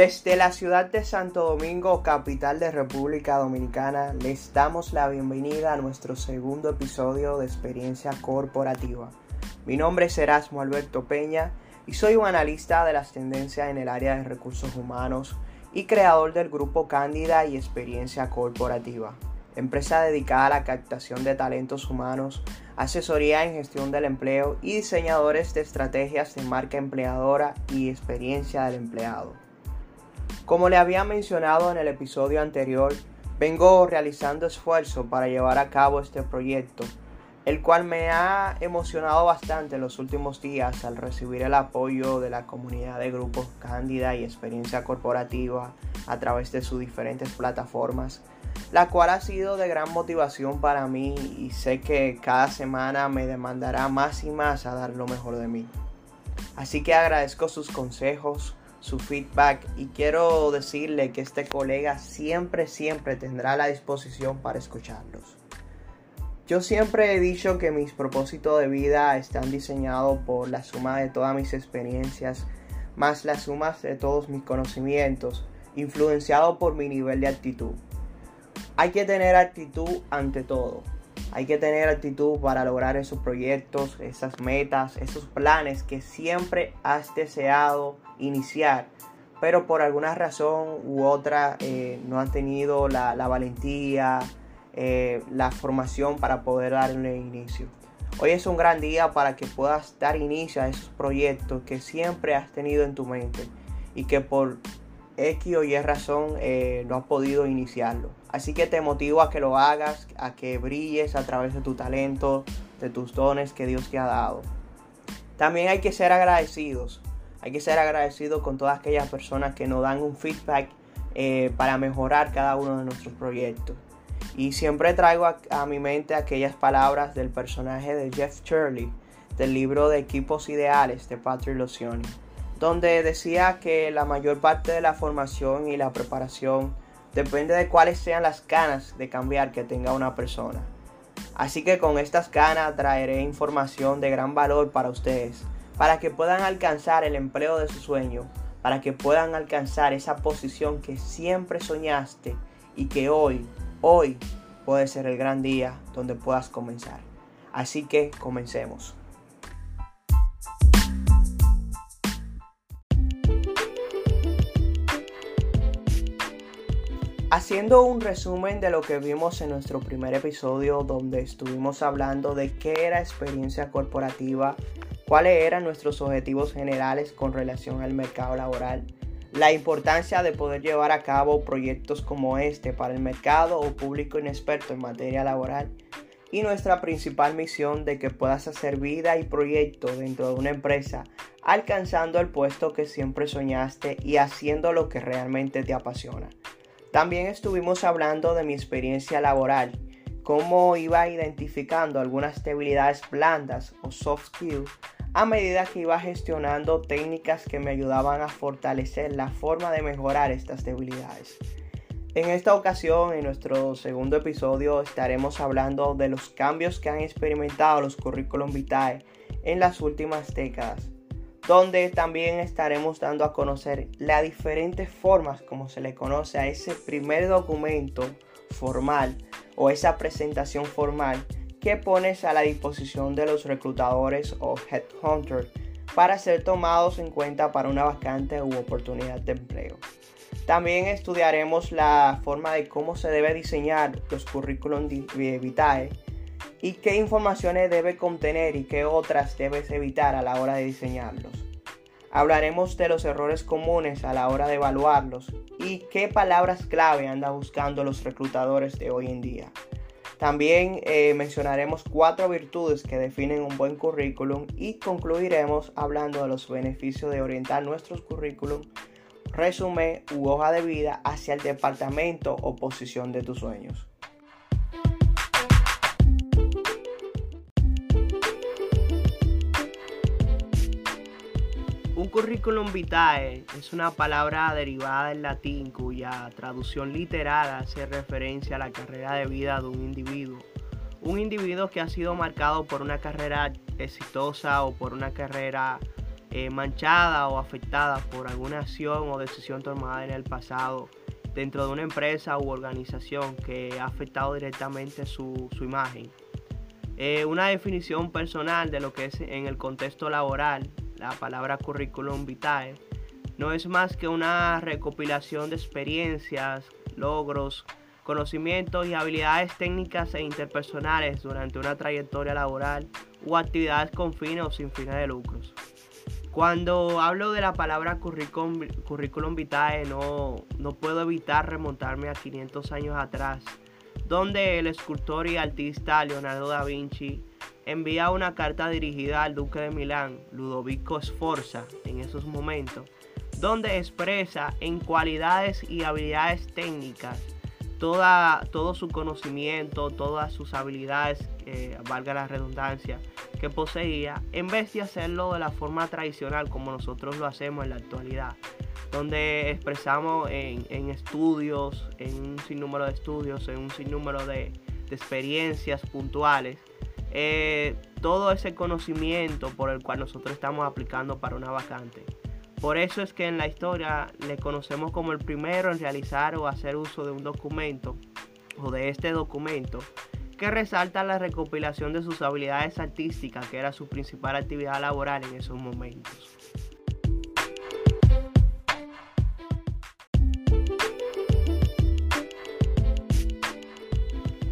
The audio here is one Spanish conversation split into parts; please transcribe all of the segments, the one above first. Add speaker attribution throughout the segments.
Speaker 1: Desde la ciudad de Santo Domingo, capital de República Dominicana, les damos la bienvenida a nuestro segundo episodio de Experiencia Corporativa. Mi nombre es Erasmo Alberto Peña y soy un analista de las tendencias en el área de recursos humanos y creador del grupo Cándida y Experiencia Corporativa, empresa dedicada a la captación de talentos humanos, asesoría en gestión del empleo y diseñadores de estrategias de marca empleadora y experiencia del empleado. Como le había mencionado en el episodio anterior, vengo realizando esfuerzo para llevar a cabo este proyecto, el cual me ha emocionado bastante en los últimos días al recibir el apoyo de la comunidad de grupos Cándida y Experiencia Corporativa a través de sus diferentes plataformas, la cual ha sido de gran motivación para mí y sé que cada semana me demandará más y más a dar lo mejor de mí. Así que agradezco sus consejos, su feedback y quiero decirle que este colega siempre, siempre tendrá la disposición para escucharlos. Yo siempre he dicho que mis propósitos de vida están diseñados por la suma de todas mis experiencias, más la suma de todos mis conocimientos, influenciado por mi nivel de actitud. Hay que tener actitud ante todo. Hay que tener actitud para lograr esos proyectos, esas metas, esos planes que siempre has deseado iniciar, pero por alguna razón u otra eh, no han tenido la, valentía, eh, la formación para poder darle inicio. Hoy es un gran día para que puedas dar inicio a esos proyectos que siempre has tenido en tu mente y que por X o Y razón eh, no has podido iniciarlo. Así que te motivo a que lo hagas, a que brilles a través de tu talento, de tus dones que Dios te ha dado. También hay que ser agradecidos. Hay que ser agradecidos con todas aquellas personas que nos dan un feedback eh, para mejorar cada uno de nuestros proyectos. Y siempre traigo a, mi mente aquellas palabras del personaje de Jeff Shirley del libro de Equipos Ideales de Patrick Lucioni donde decía que la mayor parte de la formación y la preparación depende de cuáles sean las ganas de cambiar que tenga una persona. Así que con estas ganas traeré información de gran valor para ustedes, para que puedan alcanzar el empleo de su sueño, para que puedan alcanzar esa posición que siempre soñaste y que hoy, hoy puede ser el gran día donde puedas comenzar. Así que comencemos. Haciendo un resumen de lo que vimos en nuestro primer episodio donde estuvimos hablando de qué era experiencia corporativa, cuáles eran nuestros objetivos generales con relación al mercado laboral, la importancia de poder llevar a cabo proyectos como este para el mercado o público inexperto en materia laboral y nuestra principal misión de que puedas hacer vida y proyecto dentro de una empresa alcanzando el puesto que siempre soñaste y haciendo lo que realmente te apasiona. También estuvimos hablando de mi experiencia laboral, cómo iba identificando algunas debilidades blandas o soft skills a medida que iba gestionando técnicas que me ayudaban a fortalecer la forma de mejorar estas debilidades. En esta ocasión, en nuestro segundo episodio, estaremos hablando de los cambios que han experimentado los currículum vitae en las últimas décadas donde también estaremos dando a conocer las diferentes formas como se le conoce a ese primer documento formal o esa presentación formal que pones a la disposición de los reclutadores o headhunters para ser tomados en cuenta para una vacante u oportunidad de empleo. También estudiaremos la forma de cómo se debe diseñar los currículum vitae y qué informaciones debe contener y qué otras debes evitar a la hora de diseñarlos. Hablaremos de los errores comunes a la hora de evaluarlos y qué palabras clave andan buscando los reclutadores de hoy en día. También eh, mencionaremos cuatro virtudes que definen un buen currículum y concluiremos hablando de los beneficios de orientar nuestros currículum, resumen u hoja de vida hacia el departamento o posición de tus sueños. Un currículum vitae es una palabra derivada del latín cuya traducción literal hace referencia a la carrera de vida de un individuo. Un individuo que ha sido marcado por una carrera exitosa o por una carrera eh, manchada o afectada por alguna acción o decisión tomada en el pasado dentro de una empresa u organización que ha afectado directamente su, imagen. Eh, una definición personal de lo que es en el contexto laboral, la palabra curriculum vitae, no es más que una recopilación de experiencias, logros, conocimientos y habilidades técnicas e interpersonales durante una trayectoria laboral o actividades con fines o sin fines de lucros. Cuando hablo de la palabra curriculum, vitae no, no puedo evitar remontarme a 500 años atrás, donde el escultor y artista Leonardo da Vinci envía una carta dirigida al duque de Milán, Ludovico Sforza, en esos momentos, donde expresa en cualidades y habilidades técnicas toda, todo su conocimiento, todas sus habilidades, valga la redundancia, que poseía, en vez de hacerlo de la forma tradicional como nosotros lo hacemos en la actualidad, donde expresamos en, estudios, en un sinnúmero de estudios, en un sinnúmero de, experiencias puntuales, eh, todo ese conocimiento por el cual nosotros estamos aplicando para una vacante. Por eso es que en la historia le conocemos como el primero en realizar o hacer uso de un documento o de este documento que resalta la recopilación de sus habilidades artísticas, que era su principal actividad laboral en esos momentos.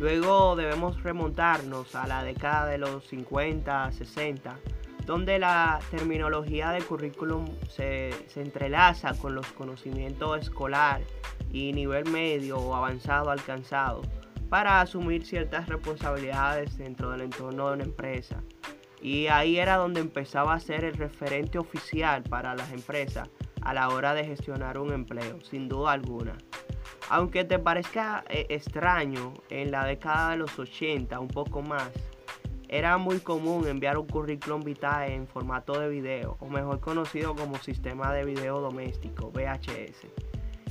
Speaker 1: Luego debemos remontarnos a la década de los 50, 60, donde la terminología del currículum se, entrelaza con los conocimientos escolar y nivel medio o avanzado alcanzado para asumir ciertas responsabilidades dentro del entorno de una empresa. Y ahí era donde empezaba a ser el referente oficial para las empresas a la hora de gestionar un empleo, sin duda alguna. Aunque te parezca eh, extraño, en la década de los 80, un poco más, era muy común enviar un currículum vitae en formato de video, o mejor conocido como sistema de video doméstico, VHS.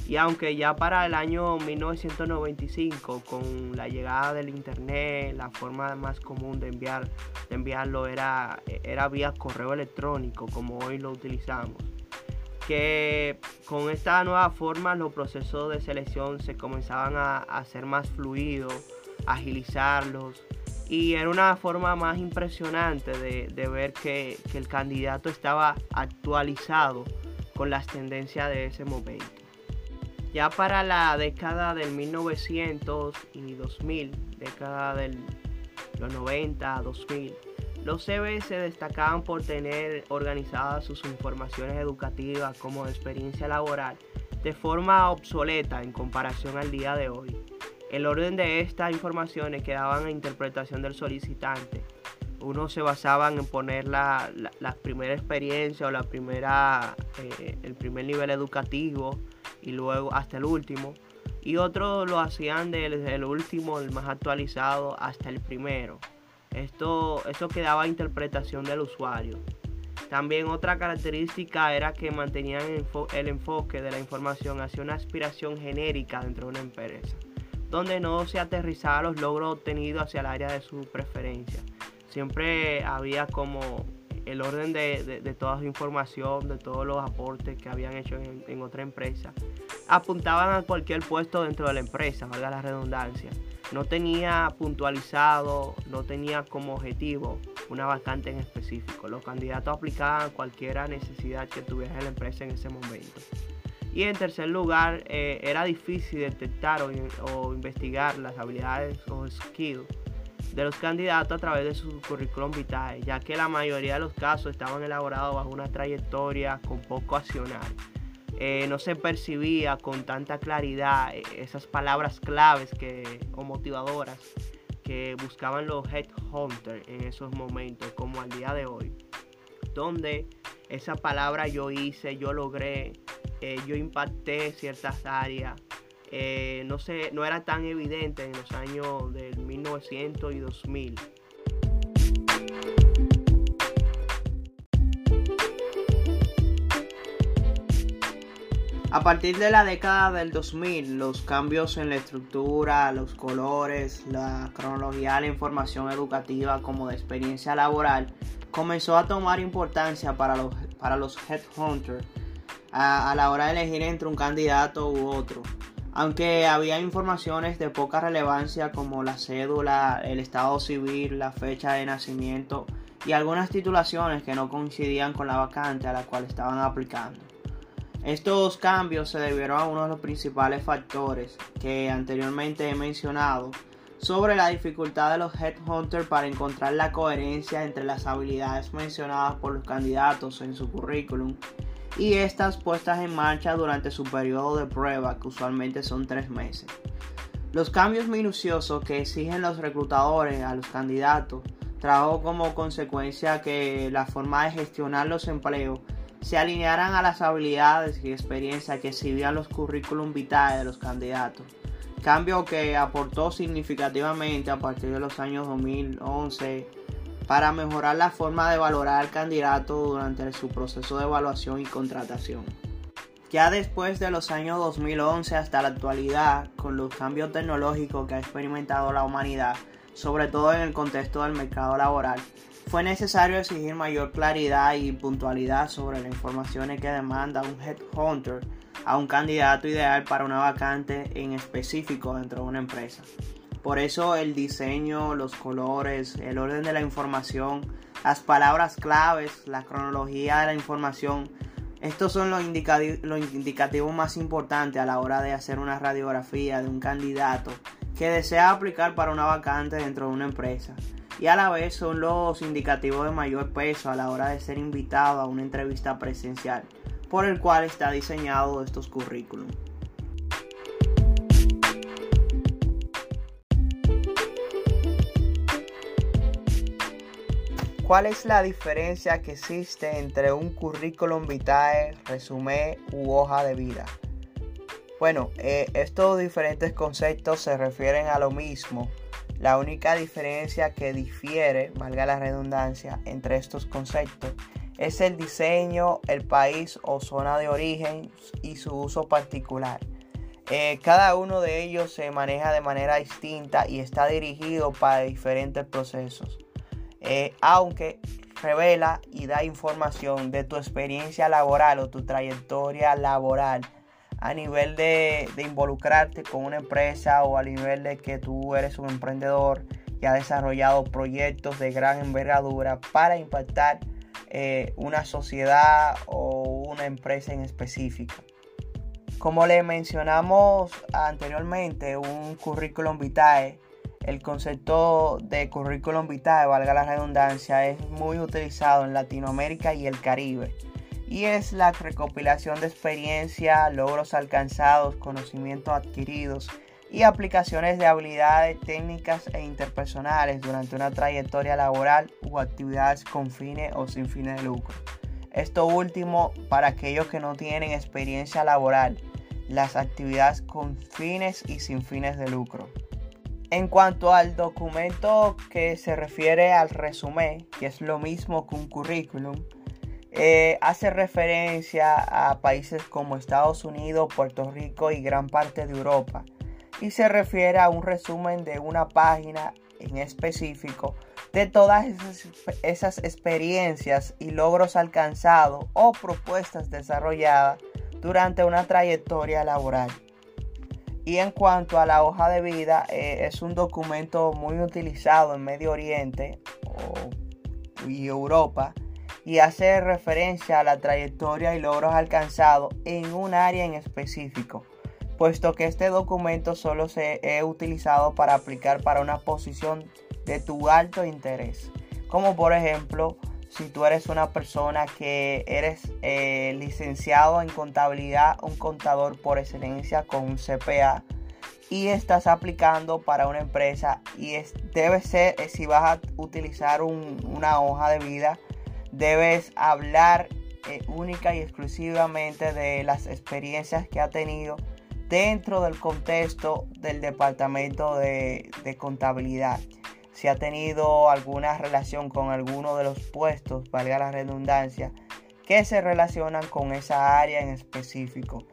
Speaker 1: Y aunque ya para el año 1995, con la llegada del internet, la forma más común de, enviar, enviarlo era, era vía correo electrónico, como hoy lo utilizamos. Que con esta nueva forma los procesos de selección se comenzaban a, a hacer más fluidos, agilizarlos y era una forma más impresionante de, ver que, el candidato estaba actualizado con las tendencias de ese momento. Ya para la década del 1900 y 2000, década de los 90, 2000, los CB se destacaban por tener organizadas sus informaciones educativas como experiencia laboral de forma obsoleta en comparación al día de hoy. El orden de estas informaciones quedaban a interpretación del solicitante. Uno se basaba en poner la, primera experiencia o la primera, eh, el primer nivel educativo y luego hasta el último. Y otros lo hacían desde el último, el más actualizado, hasta el primero. Esto, esto quedaba a interpretación del usuario. También otra característica era que mantenían el enfoque de la información hacia una aspiración genérica dentro de una empresa donde no se aterrizaba los logros obtenidos hacia el área de su preferencia. Siempre había como el orden de, toda su información, de todos los aportes que habían hecho en, otra empresa. Apuntaban a cualquier puesto dentro de la empresa, valga la redundancia. No tenía puntualizado, no tenía como objetivo una vacante en específico. Los candidatos aplicaban cualquier necesidad que tuviera la empresa en ese momento. Y en tercer lugar, eh, era difícil detectar o, investigar las habilidades o skills de los candidatos a través de su currículum vitae, ya que la mayoría de los casos estaban elaborados bajo una trayectoria con poco accionar. Eh, no se percibía con tanta claridad eh, esas palabras claves que, o motivadoras que buscaban los headhunters en esos momentos, como al día de hoy, donde esa palabra yo hice, yo logré, eh, yo impacté ciertas áreas. Eh, no, no era tan evidente en los años del 1900 y 2000. A partir de la década del 2000, los cambios en la estructura, los colores, la cronología la información educativa como de experiencia laboral comenzó a tomar importancia para los para los headhunters a la hora de elegir entre un candidato u otro. Aunque había informaciones de poca relevancia como la cédula, el estado civil, la fecha de nacimiento y algunas titulaciones que no coincidían con la vacante a la cual estaban aplicando. Estos cambios se debieron a uno de los principales factores que anteriormente he mencionado sobre la dificultad de los headhunters para encontrar la coherencia entre las habilidades mencionadas por los candidatos en su currículum y estas puestas en marcha durante su periodo de prueba, que usualmente son tres meses. Los cambios minuciosos que exigen los reclutadores a los candidatos trajo como consecuencia que la forma de gestionar los empleos se alinearan a las habilidades y experiencia que exhibían los currículum vitae de los candidatos. Cambio que aportó significativamente a partir de los años 2011 para mejorar la forma de valorar al candidato durante su proceso de evaluación y contratación. Ya después de los años 2011 hasta la actualidad, con los cambios tecnológicos que ha experimentado la humanidad, sobre todo en el contexto del mercado laboral, fue necesario exigir mayor claridad y puntualidad sobre las informaciones que demanda un headhunter a un candidato ideal para una vacante en específico dentro de una empresa. Por eso el diseño, los colores, el orden de la información, las palabras claves, la cronología de la información, estos son los, indicativos más importantes a la hora de hacer una radiografía de un candidato que desea aplicar para una vacante dentro de una empresa. Y a la vez son los indicativos de mayor peso a la hora de ser invitado a una entrevista presencial, por el cual está diseñado estos currículums. ¿Cuál es la diferencia que existe entre un currículum vitae, resumen u hoja de vida? Bueno, eh, estos diferentes conceptos se refieren a lo mismo. La única diferencia que difiere, valga la redundancia, entre estos conceptos es el diseño, el país o zona de origen y su uso particular. Eh, cada uno de ellos se maneja de manera distinta y está dirigido para diferentes procesos. Eh, aunque revela y da información de tu experiencia laboral o tu trayectoria laboral a nivel de, involucrarte con una empresa o a nivel de que tú eres un emprendedor y has desarrollado proyectos de gran envergadura para impactar eh, una sociedad o una empresa en específico. Como le mencionamos anteriormente, un currículum vitae el concepto de currículum vitae, valga la redundancia, es muy utilizado en Latinoamérica y el Caribe. Y es la recopilación de experiencia, logros alcanzados, conocimientos adquiridos y aplicaciones de habilidades técnicas e interpersonales durante una trayectoria laboral u actividades con fines o sin fines de lucro. Esto último para aquellos que no tienen experiencia laboral, las actividades con fines y sin fines de lucro. En cuanto al documento que se refiere al resumen, que es lo mismo que un currículum, eh, hace referencia a países como Estados Unidos, Puerto Rico y gran parte de Europa. Y se refiere a un resumen de una página en específico de todas esas, esas experiencias y logros alcanzados o propuestas desarrolladas durante una trayectoria laboral. Y en cuanto a la hoja de vida, eh, es un documento muy utilizado en Medio Oriente y Europa y hace referencia a la trayectoria y logros alcanzados en un área en específico, puesto que este documento solo se ha utilizado para aplicar para una posición de tu alto interés, como por ejemplo si tú eres una persona que eres eh, licenciado en contabilidad, un contador por excelencia con un CPA y estás aplicando para una empresa y es, debe ser, eh, si vas a utilizar una hoja de vida, debes hablar eh, única y exclusivamente de las experiencias que ha tenido dentro del contexto del departamento de contabilidad si ha tenido alguna relación con alguno de los puestos, valga la redundancia, que se relacionan con esa área en específico.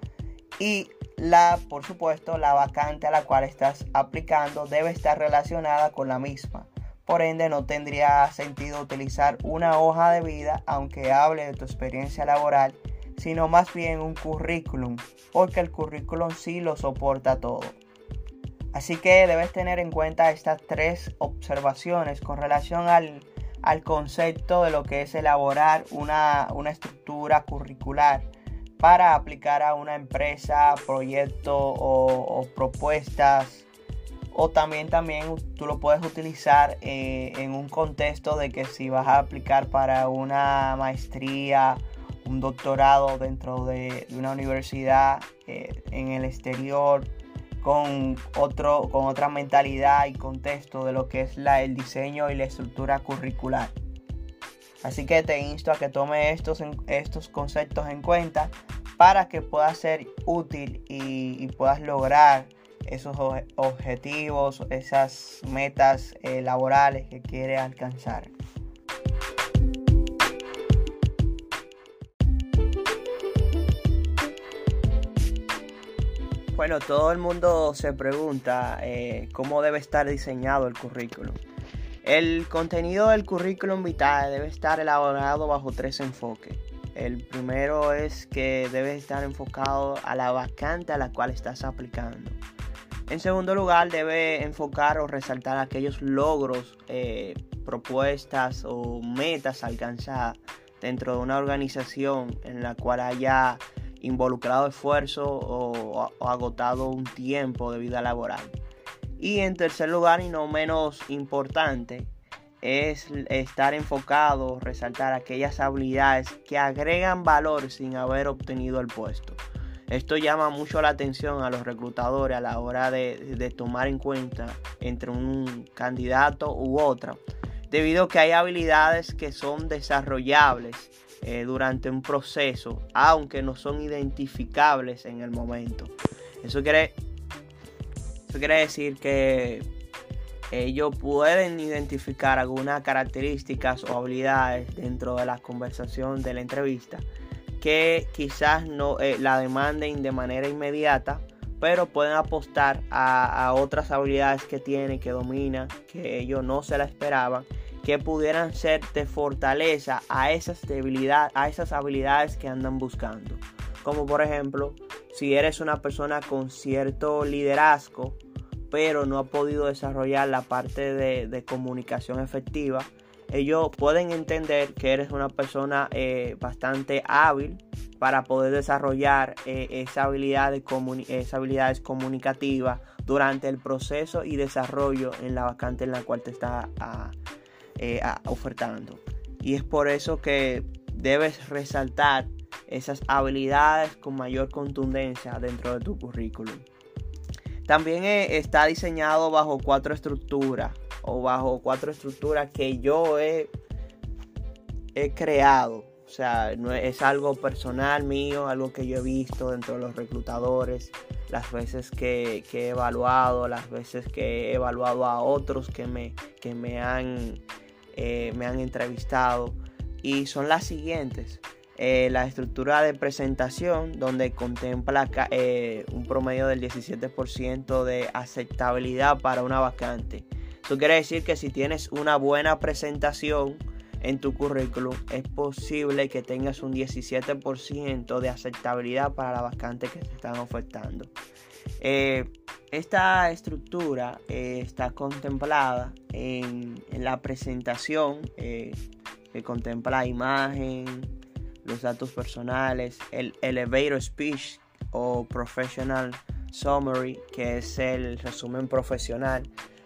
Speaker 1: Y la, por supuesto, la vacante a la cual estás aplicando debe estar relacionada con la misma, Por ende, no tendría sentido utilizar una hoja de vida aunque hable de tu experiencia laboral, sino más bien un currículum, porque el currículum sí lo soporta todo. Así que debes tener en cuenta estas tres observaciones con relación al, concepto de lo que es elaborar una, estructura curricular para aplicar a una empresa, proyecto o propuestas. O también, también tú lo puedes utilizar eh, en un contexto de que si vas a aplicar para una maestría, un doctorado dentro de, una universidad eh, en el exterior, con, otro, con otra mentalidad y contexto de lo que es el diseño y la estructura curricular. Así que te insto a que tome estos, estos conceptos en cuenta para que pueda ser útil y, puedas lograr esos objetivos, esas metas eh, laborales que quiere alcanzar. Bueno, todo el mundo se pregunta eh, cómo debe estar diseñado el currículum. El contenido del currículum vitae debe estar elaborado bajo tres enfoques. El primero es que debe estar enfocado a la vacante a la cual estás aplicando. En segundo lugar, debe enfocar o resaltar aquellos logros, eh, propuestas o metas alcanzadas dentro de una organización en la cual haya involucrado esfuerzo o, agotado un tiempo de vida laboral. Y en tercer lugar, y no menos importante, es estar enfocado, resaltar aquellas habilidades que agregan valor sin haber obtenido el puesto. Esto llama mucho la atención a los reclutadores a la hora de, tomar en cuenta entre un candidato u otro, debido a que hay habilidades que son desarrollables eh, durante un proceso, aunque no son identificables en el momento. Eso quiere, eso quiere decir que ellos pueden identificar algunas características o habilidades dentro de la conversación de la entrevista que quizás no eh, la demanden de manera inmediata, pero pueden apostar a, otras habilidades que tienen, que dominan, que ellos no se la esperaban, que pudieran ser de fortaleza a esas debilidades, a esas habilidades que andan buscando. Como por ejemplo, si eres una persona con cierto liderazgo, pero no ha podido desarrollar la parte de comunicación efectiva, ellos pueden entender que eres una persona eh, bastante hábil para poder desarrollar eh, esa habilidad de esas habilidades comunicativas durante el proceso y desarrollo en la vacante en la cual te está eh, ofertando. Y es por eso que debes resaltar esas habilidades con mayor contundencia dentro de tu currículum. También está diseñado bajo cuatro estructuras o bajo cuatro estructuras que yo he, he creado. O sea, no es, algo personal mío, algo que yo he visto dentro de los reclutadores, las veces que, he evaluado, las veces que he evaluado a otros que me, que me, han, eh, me han entrevistado. Y son las siguientes. Eh, la estructura de presentación, donde contempla eh, un promedio del 17% de aceptabilidad para una vacante. Eso quiere decir que si tienes una buena presentación en tu currículum, es posible que tengas un 17% de aceptabilidad para la vacante que te están ofertando. Esta estructura eh, está contemplada en, la presentación eh, que contempla la imagen, los datos personales, el elevator speech o professional summary, que es el resumen profesional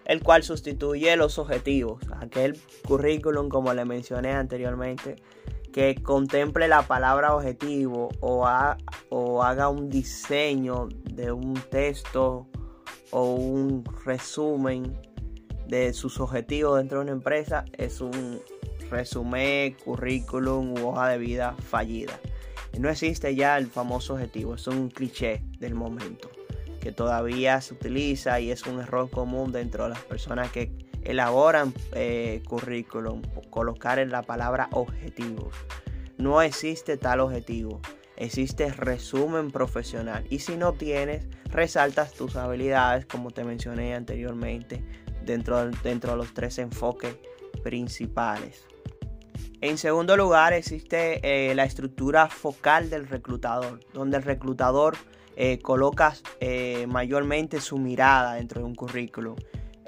Speaker 1: el cual sustituye los objetivos, aquel currículum como le mencioné anteriormente, que contemple la palabra objetivo o, o haga un diseño de un texto o un resumen de sus objetivos dentro de una empresa, es un resumen, currículum u hoja de vida fallida. No existe ya el famoso objetivo, es un cliché del momento que todavía se utiliza y es un error común dentro de las personas que elaboran eh, currículum, colocar en la palabra objetivo. No existe tal objetivo, existe resumen profesional y si no tienes, resaltas tus habilidades como te mencioné anteriormente dentro, dentro de los tres enfoques principales. En segundo lugar existe eh, la estructura focal del reclutador, donde el reclutador eh, coloca eh, mayormente su mirada dentro de un currículum,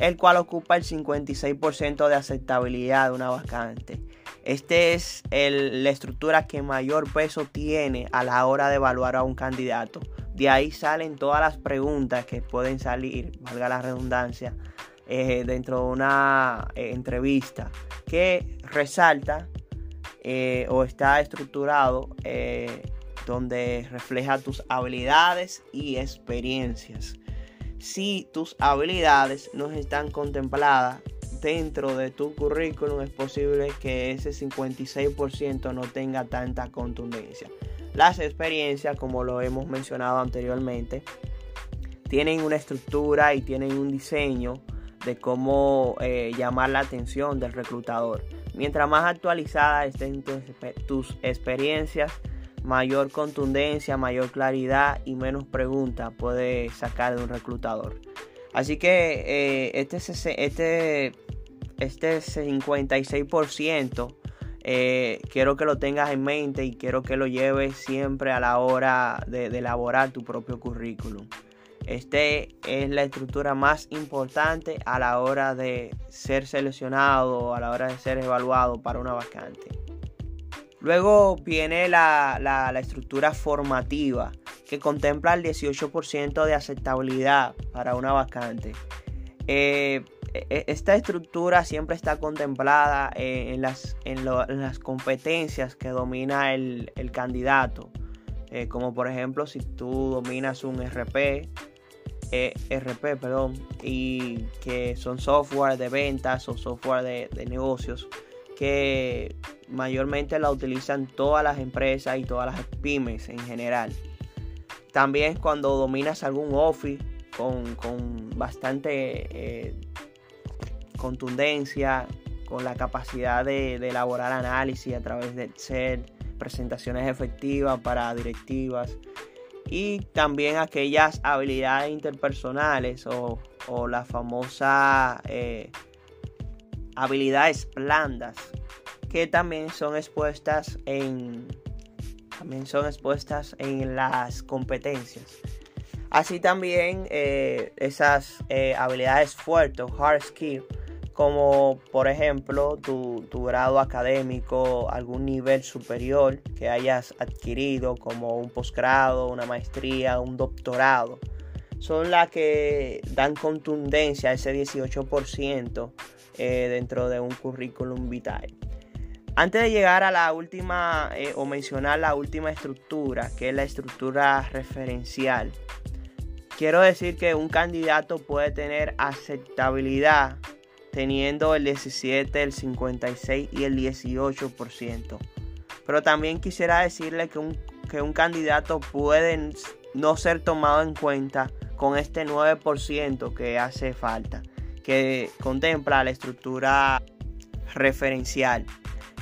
Speaker 1: el cual ocupa el 56% de aceptabilidad de una vacante. Esta es la estructura que mayor peso tiene a la hora de evaluar a un candidato. De ahí salen todas las preguntas que pueden salir, valga la redundancia, dentro de una entrevista que resalta eh, o está estructurado eh, donde refleja tus habilidades y experiencias. Si tus habilidades no están contempladas dentro de tu currículum, es posible que ese 56% no tenga tanta contundencia. Las experiencias, como lo hemos mencionado anteriormente, tienen una estructura y tienen un diseño de cómo eh, llamar la atención del reclutador. Mientras más actualizadas estén tus, experiencias, mayor contundencia, mayor claridad y menos preguntas puede sacar de un reclutador. Así que eh, este, este, este 56% eh, quiero que lo tengas en mente y quiero que lo lleves siempre a la hora de elaborar tu propio currículum. Este es la estructura más importante a la hora de ser seleccionado, a la hora de ser evaluado para una vacante. Luego viene la, estructura formativa, que contempla el 18% de aceptabilidad para una vacante. Eh, e, esta estructura siempre está contemplada en las, competencias que domina el, candidato. Eh, como por ejemplo si tú dominas un RP, ERP, perdón, y que son software de ventas o software de, negocios que mayormente la utilizan todas las empresas y todas las pymes en general. También cuando dominas algún Office con, bastante eh, contundencia, con la capacidad de, elaborar análisis a través de Excel, presentaciones efectivas para directivas, y también aquellas habilidades interpersonales o, o las famosas eh, habilidades blandas que también son expuestas en también son expuestas en las competencias. Así también eh, esas eh, habilidades fuertes hard skills como por ejemplo tu, grado académico, algún nivel superior que hayas adquirido, como un posgrado, una maestría, un doctorado, son las que dan contundencia a ese 18% eh, dentro de un currículum vitae. Antes de llegar a la última eh, o mencionar la última estructura, que es la estructura referencial, quiero decir que un candidato puede tener aceptabilidad teniendo el 17, el 56 y el 18%. Pero también quisiera decirle que un, que un candidato puede no ser tomado en cuenta con este 9% que hace falta, que contempla la estructura referencial.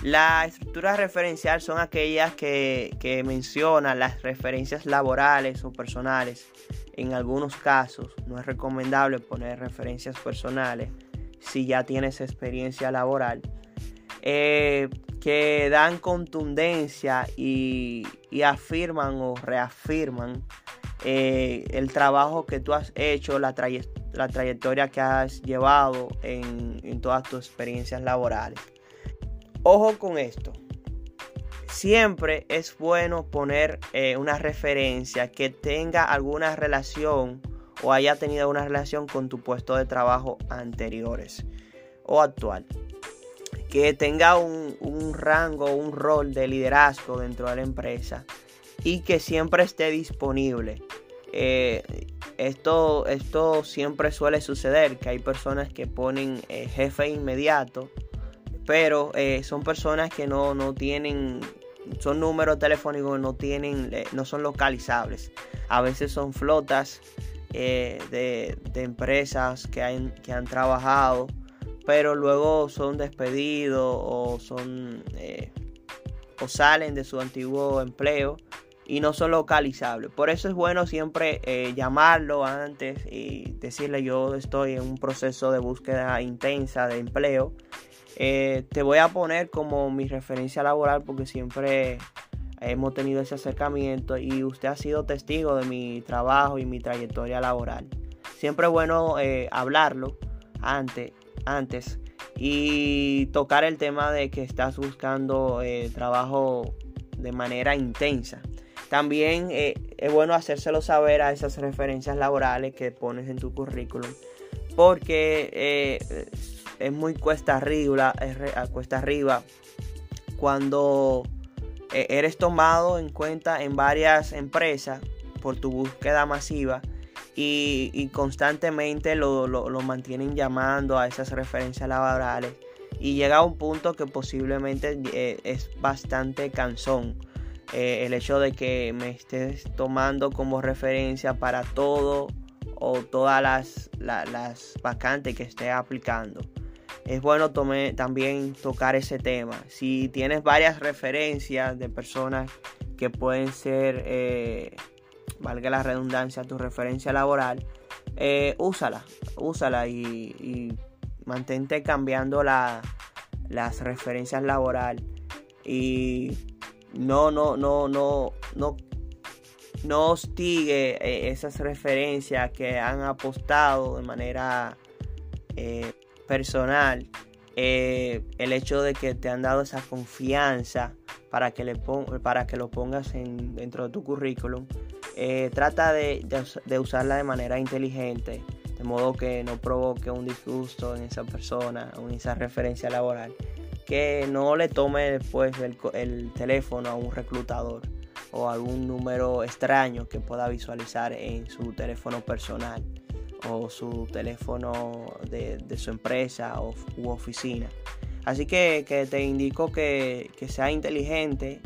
Speaker 1: La estructura referencial son aquellas que, que mencionan las referencias laborales o personales. En algunos casos no es recomendable poner referencias personales si ya tienes experiencia laboral, eh, que dan contundencia y, afirman o reafirman eh, el trabajo que tú has hecho, la, trayectoria que has llevado en, todas tus experiencias laborales. Ojo con esto. Siempre es bueno poner eh, una referencia que tenga alguna relación o haya tenido una relación con tu puesto de trabajo anteriores o actual. Que tenga un, un rango, un rol de liderazgo dentro de la empresa y que siempre esté disponible. Eh, esto, esto siempre suele suceder, que hay personas que ponen eh, jefe inmediato, pero eh, son personas que no, no, tienen, son números telefónicos, no tienen, no son localizables. A veces son flotas eh, de, empresas que, que han trabajado, pero luego son despedidos o son eh, o salen de su antiguo empleo y no son localizables. Por eso es bueno siempre eh, llamarlo antes y decirle yo estoy en un proceso de búsqueda intensa de empleo. Eh, te voy a poner como mi referencia laboral porque siempre hemos tenido ese acercamiento y usted ha sido testigo de mi trabajo y mi trayectoria laboral. Siempre es bueno hablarlo antes, antes y tocar el tema de que estás buscando trabajo de manera intensa. También eh, es bueno hacérselo saber a esas referencias laborales que pones en tu currículum. Porque eh, es muy cuesta arriba, cuesta arriba cuando eh, eres tomado en cuenta en varias empresas por tu búsqueda masiva y, constantemente lo, lo, mantienen llamando a esas referencias laborales y llega a un punto que posiblemente es bastante cansón eh, el hecho de que me estés tomando como referencia para todo o todas las, las vacantes que esté aplicando. Es bueno también tocar ese tema. Si tienes varias referencias de personas que pueden ser, eh, valga la redundancia, tu referencia laboral, eh, úsala, úsala y, mantente cambiando las referencias laborales. Y no, no, no, no, no, no hostigue eh, esas referencias que han apostado de manera eh, personal. Eh, el hecho de que te han dado esa confianza para que, le para que lo pongas en, dentro de tu currículum, trata de, de, usarla de manera inteligente, de modo que no provoque un disgusto en esa persona o en esa referencia laboral que no le tome después el, teléfono a un reclutador o algún número extraño que pueda visualizar en su teléfono personal o su teléfono de, su empresa o, u oficina. Así que, te indico que, sea inteligente,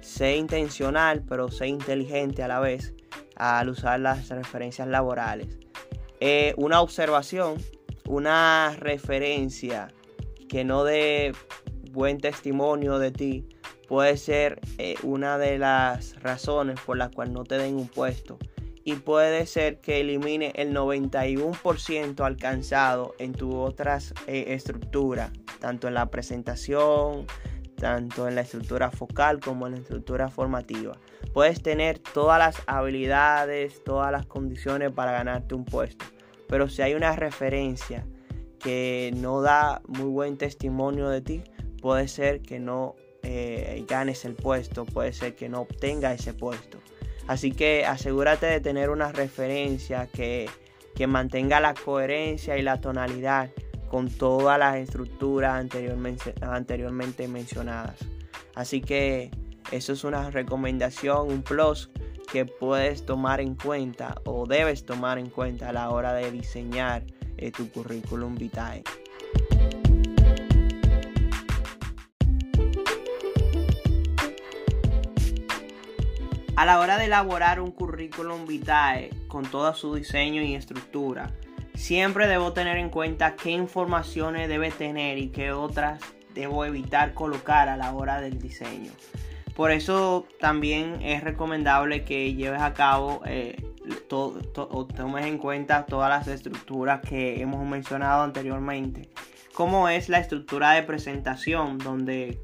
Speaker 1: sea intencional, pero sea inteligente a la vez al usar las referencias laborales. Eh, una observación, una referencia que no dé buen testimonio de ti puede ser eh, una de las razones por las cuales no te den un puesto y puede ser que elimine el 91% alcanzado en tu otras eh, estructuras, tanto en la presentación, tanto en la estructura focal como en la estructura formativa. Puedes tener todas las habilidades, todas las condiciones para ganarte un puesto, pero si hay una referencia que no da muy buen testimonio de ti, puede ser que no eh, ganes el puesto, puede ser que no obtenga ese puesto. Así que asegúrate de tener una referencia que, mantenga la coherencia y la tonalidad con todas las estructuras anteriormente, anteriormente mencionadas. Así que eso es una recomendación, un plus que puedes tomar en cuenta o debes tomar en cuenta a la hora de diseñar eh, tu currículum vitae. A la hora de elaborar un currículum vitae con todo su diseño y estructura, siempre debo tener en cuenta qué informaciones debe tener y qué otras debo evitar colocar a la hora del diseño. Por eso también es recomendable que lleves a cabo eh, o tomes en cuenta todas las estructuras que hemos mencionado anteriormente, como es la estructura de presentación, donde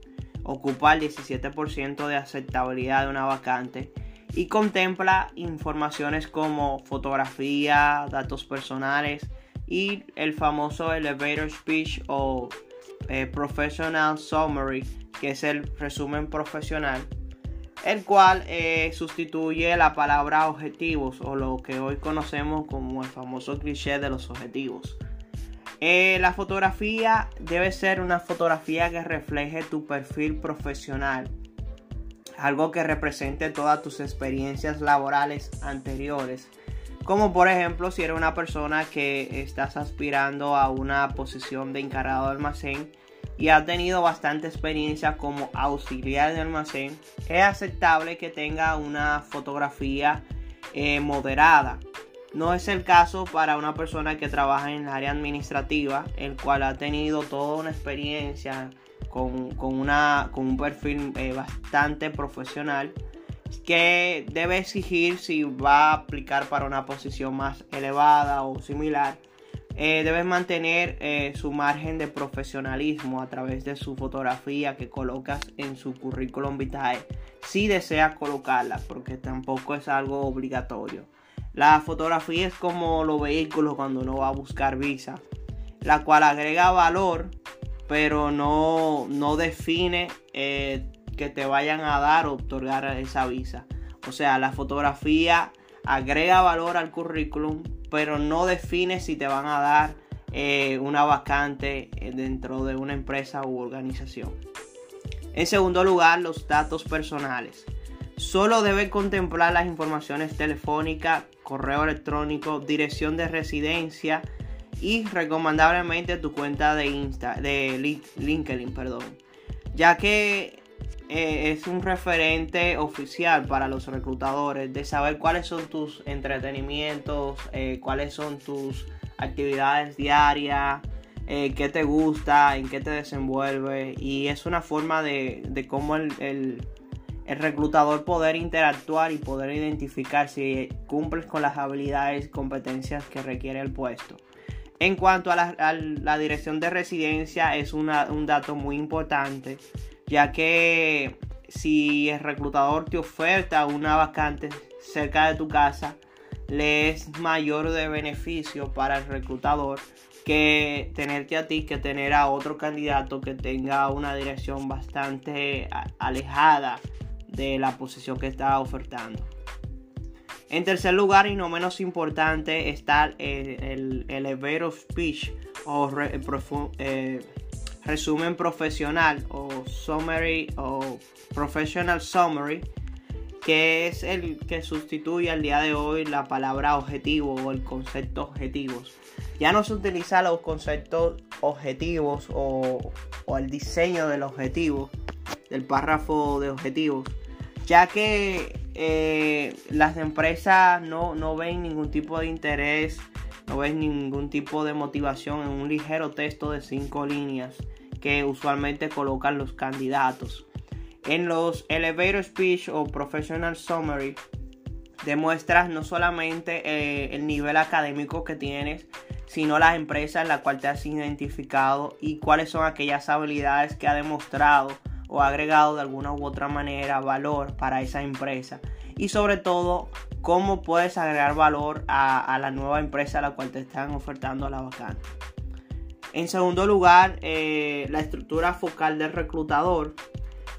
Speaker 1: ocupa el 17% de aceptabilidad de una vacante y contempla informaciones como fotografía, datos personales y el famoso elevator speech o eh, professional summary, que es el resumen profesional, el cual eh, sustituye la palabra objetivos o lo que hoy conocemos como el famoso cliché de los objetivos. Eh, la fotografía debe ser una fotografía que refleje tu perfil profesional algo que represente todas tus experiencias laborales anteriores. Como por ejemplo si eres una persona que estás aspirando a una posición de encargado de almacén y has tenido bastante experiencia como auxiliar de almacén, es aceptable que tenga una fotografía eh, moderada. No es el caso para una persona que trabaja en el área administrativa, el cual ha tenido toda una experiencia con, una, con un perfil eh, bastante profesional que debe exigir si va a aplicar para una posición más elevada o similar. Eh, debes mantener eh, su margen de profesionalismo a través de su fotografía que colocas en su currículum vitae si deseas colocarla porque tampoco es algo obligatorio la fotografía es como los vehículos cuando uno va a buscar visa la cual agrega valor pero no, no define eh, que te vayan a dar o otorgar esa visa. O sea, la fotografía agrega valor al currículum, pero no define si te van a dar eh, una vacante eh, dentro de una empresa u organización. En segundo lugar, los datos personales. Solo debe contemplar las informaciones telefónicas, correo electrónico, dirección de residencia y recomendablemente tu cuenta de Insta, de LinkedIn, perdón, ya que eh, es un referente oficial para los reclutadores de saber cuáles son tus entretenimientos, eh, cuáles son tus actividades diarias, eh, qué te gusta, en qué te desenvuelve. Y es una forma de, de cómo el, reclutador poder interactuar y poder identificar si cumples con las habilidades y competencias que requiere el puesto. En cuanto a la, dirección de residencia es un dato muy importante ya que si el reclutador te oferta una vacante cerca de tu casa, le es mayor de beneficio para el reclutador que tenerte a ti que tener a otro candidato que tenga una dirección bastante alejada de la posición que está ofertando. En tercer lugar y no menos importante está el, elevator speech o eh, resumen profesional o summary o professional summary que es el que sustituye al día de hoy la palabra objetivo o el concepto objetivos. Ya no se utiliza los conceptos objetivos o, el diseño del objetivo, del párrafo de objetivos, ya que eh, las empresas no, no ven ningún tipo de interés no ves ningún tipo de motivación en un ligero texto de cinco líneas que usualmente colocan los candidatos. En los elevator speech o professional summary demuestras no solamente eh, el nivel académico que tienes, sino las empresas en la cual te has identificado y cuáles son aquellas habilidades que ha demostrado o agregado de alguna u otra manera valor para esa empresa. Y sobre todo, cómo puedes agregar valor a, la nueva empresa a la cual te están ofertando la vacante. En segundo lugar, eh, la estructura focal del reclutador,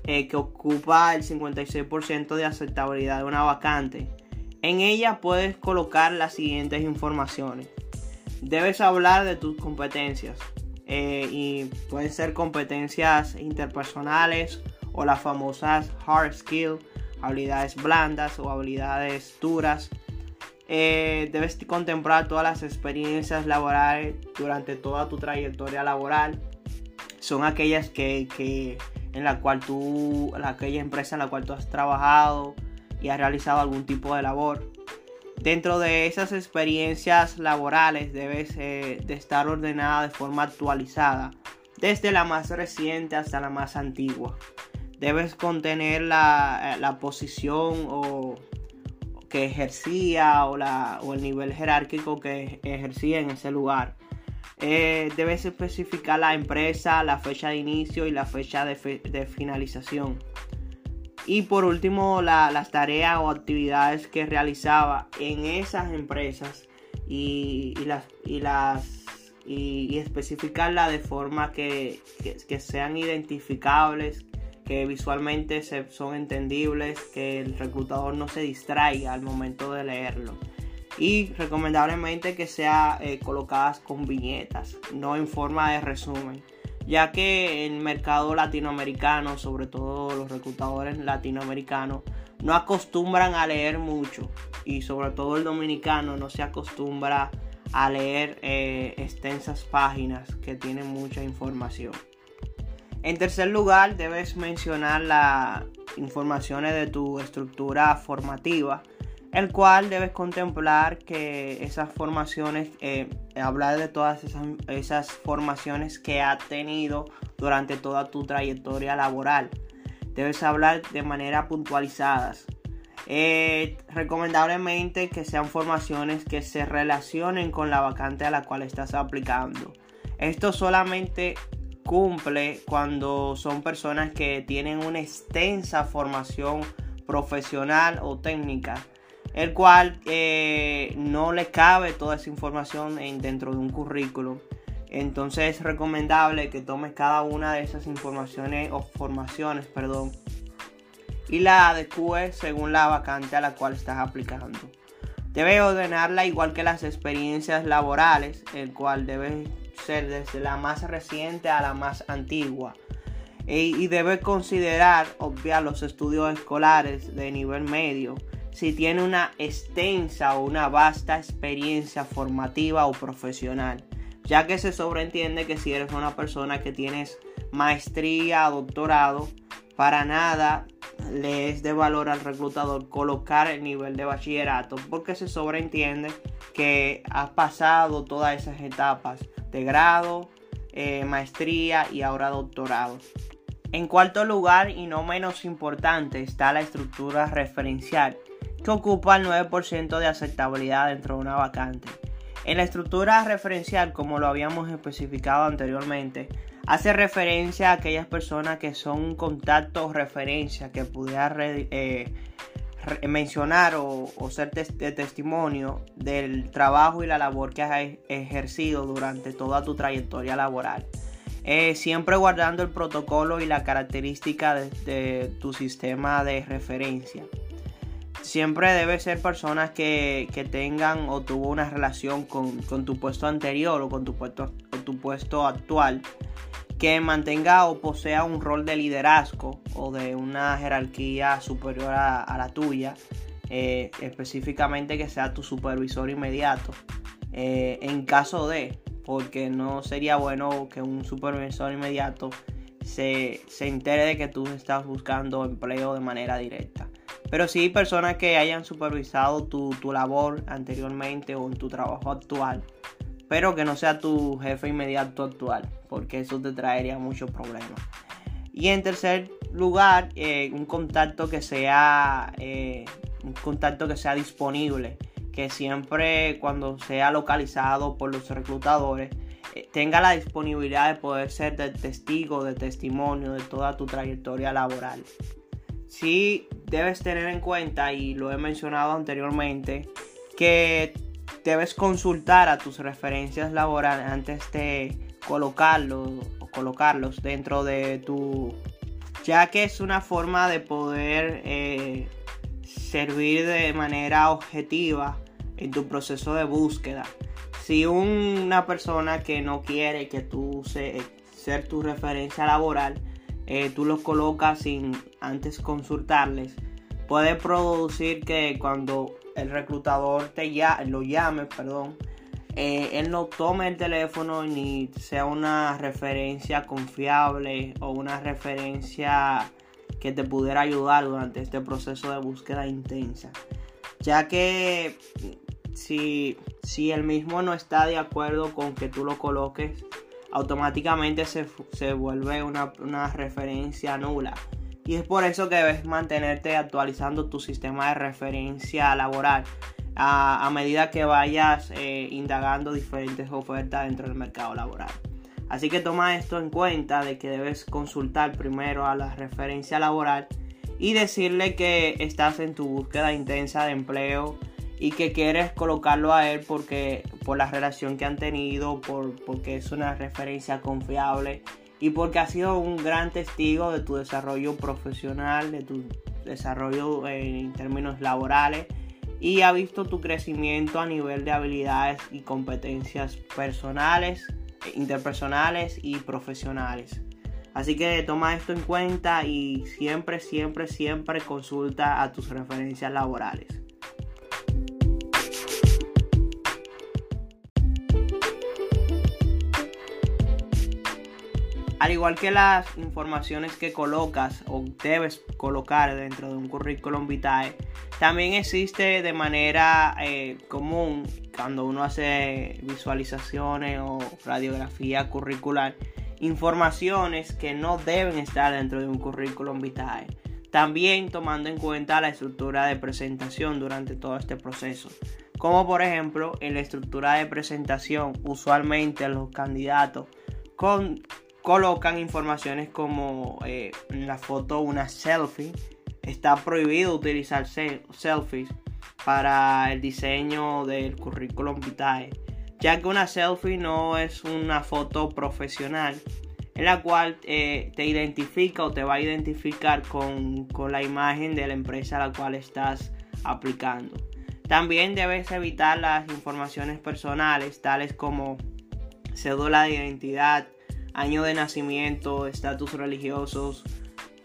Speaker 1: eh, que ocupa el 56% de aceptabilidad de una vacante. En ella puedes colocar las siguientes informaciones. Debes hablar de tus competencias eh, y pueden ser competencias interpersonales o las famosas hard skills habilidades blandas o habilidades duras. Eh, debes contemplar todas las experiencias laborales durante toda tu trayectoria laboral. Son aquellas que, en la cual tú, aquella empresa en la cual tú has trabajado y has realizado algún tipo de labor. Dentro de esas experiencias laborales debes eh, de estar ordenada de forma actualizada, desde la más reciente hasta la más antigua debes contener la, la posición o que ejercía o, la, o, el nivel jerárquico que ejercía en ese lugar. Eh, debes especificar la empresa, la fecha de inicio y la fecha de finalización. Y por último, las tareas o actividades que realizaba en esas empresas y, y las, y, las y, especificarla de forma que, que, sean identificables, que visualmente son entendibles, que el reclutador no se distraiga al momento de leerlo. Y recomendablemente que sea eh, colocadas con viñetas, no en forma de resumen, ya que el mercado latinoamericano, sobre todo los reclutadores latinoamericanos, no acostumbran a leer mucho y sobre todo el dominicano no se acostumbra a leer eh, extensas páginas que tienen mucha información. En tercer lugar, debes mencionar las informaciones de tu estructura formativa, el cual debes contemplar que esas formaciones, eh, hablar de todas esas, formaciones que has tenido durante toda tu trayectoria laboral. Debes hablar de manera puntualizadas. Eh, recomendablemente que sean formaciones que se relacionen con la vacante a la cual estás aplicando. Esto solamente cumple cuando son personas que tienen una extensa formación profesional o técnica, el cual eh, no le cabe toda esa información dentro de un currículum. Entonces es recomendable que tomes cada una de esas informaciones o formaciones, perdón, y la adecue según la vacante a la cual estás aplicando. Debe ordenarla igual que las experiencias laborales, el cual debe ser desde la más reciente a la más antigua. Y debe considerar, obviar los estudios escolares de nivel medio, si tiene una extensa o una vasta experiencia formativa o profesional, ya que se sobreentiende que si eres una persona que tienes maestría, doctorado, para nada le es de valor al reclutador colocar el nivel de bachillerato porque se sobreentiende que has pasado todas esas etapas de grado, eh, maestría y ahora doctorado. En cuarto lugar y no menos importante está la estructura referencial que ocupa el 9% de aceptabilidad dentro de una vacante. En la estructura referencial, como lo habíamos especificado anteriormente, hace referencia a aquellas personas que son un contacto o referencia que pudiera eh, mencionar o, ser de testimonio del trabajo y la labor que has e-, ejercido durante toda tu trayectoria laboral. Eh, siempre guardando el protocolo y la característica de, tu sistema de referencia. Siempre debe ser personas que, tengan o tuvo una relación con, tu puesto anterior o con tu puesto, tu puesto actual que mantenga o posea un rol de liderazgo o de una jerarquía superior a, la tuya, eh, específicamente que sea tu supervisor inmediato. Eh, en caso de, porque no sería bueno que un supervisor inmediato se, se entere de que tú estás buscando empleo de manera directa. Pero sí personas que hayan supervisado tu, tu labor anteriormente o en tu trabajo actual pero que no sea tu jefe inmediato actual, porque eso te traería muchos problemas. Y en tercer lugar, eh, un contacto que sea eh, un contacto que sea disponible, que siempre cuando sea localizado por los reclutadores eh, tenga la disponibilidad de poder ser de testigo, de testimonio de toda tu trayectoria laboral. Sí debes tener en cuenta, y lo he mencionado anteriormente, que debes consultar a tus referencias laborales antes de colocarlos colocarlos dentro de tu ya que es una forma de poder eh, servir de manera objetiva en tu proceso de búsqueda. Si una persona que no quiere que tú se, ser tu referencia laboral eh, tú los colocas sin antes consultarles puede producir que cuando el reclutador te ya, lo llame, perdón, eh, él no tome el teléfono ni sea una referencia confiable o una referencia que te pudiera ayudar durante este proceso de búsqueda intensa. Ya que si, si el mismo no está de acuerdo con que tú lo coloques, automáticamente se, se vuelve una, una referencia nula. Y es por eso que debes mantenerte actualizando tu sistema de referencia laboral a, medida que vayas eh, indagando diferentes ofertas dentro del mercado laboral. Así que toma esto en cuenta de que debes consultar primero a la referencia laboral y decirle que estás en tu búsqueda intensa de empleo y que quieres colocarlo a él porque por la relación que han tenido, por, porque es una referencia confiable y porque ha sido un gran testigo de tu desarrollo profesional, de tu desarrollo en términos laborales y ha visto tu crecimiento a nivel de habilidades y competencias personales, interpersonales y profesionales. Así que toma esto en cuenta y siempre, siempre, siempre consulta a tus referencias laborales. Al igual que las informaciones que colocas o debes colocar dentro de un currículum vitae, también existe de manera eh, común cuando uno hace visualizaciones o radiografía curricular, informaciones que no deben estar dentro de un currículum vitae. También tomando en cuenta la estructura de presentación durante todo este proceso. Como por ejemplo en la estructura de presentación, usualmente los candidatos colocan informaciones como eh, la foto una selfie. Está prohibido utilizar selfies para el diseño del currículum vitae, ya que una selfie no es una foto profesional en la cual eh, te identifica o te va a identificar con, con la imagen de la empresa a la cual estás aplicando. También debes evitar las informaciones personales, tales como cédula de identidad, año de nacimiento, estatus religiosos,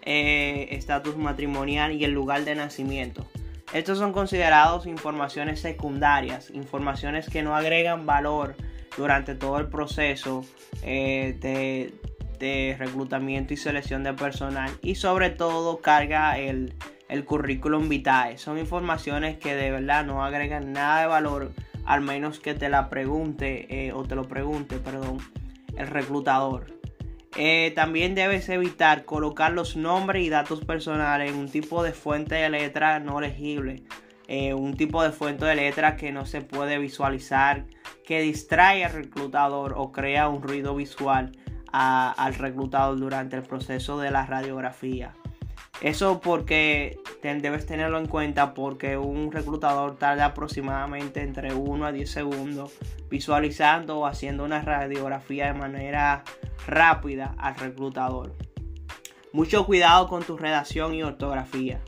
Speaker 1: eh, estatus matrimonial y el lugar de nacimiento. Estos son considerados informaciones secundarias, informaciones que no agregan valor durante todo el proceso eh, de, de, reclutamiento y selección de personal y sobre todo carga el, el currículum vitae. Son informaciones que de verdad no agregan nada de valor, al menos que te la pregunte eh, o te lo pregunte, perdón, el reclutador. Eh, también debes evitar colocar los nombres y datos personales en un tipo de fuente de letra no legible. Eh, un tipo de fuente de letra que no se puede visualizar, que distrae al reclutador o crea un ruido visual al reclutador durante el proceso de la radiografía. Eso porque debes tenerlo en cuenta porque un reclutador tarda aproximadamente entre 1 a 10 segundos visualizando o haciendo una radiografía de manera rápida al reclutador. Mucho cuidado con tu redacción y ortografía.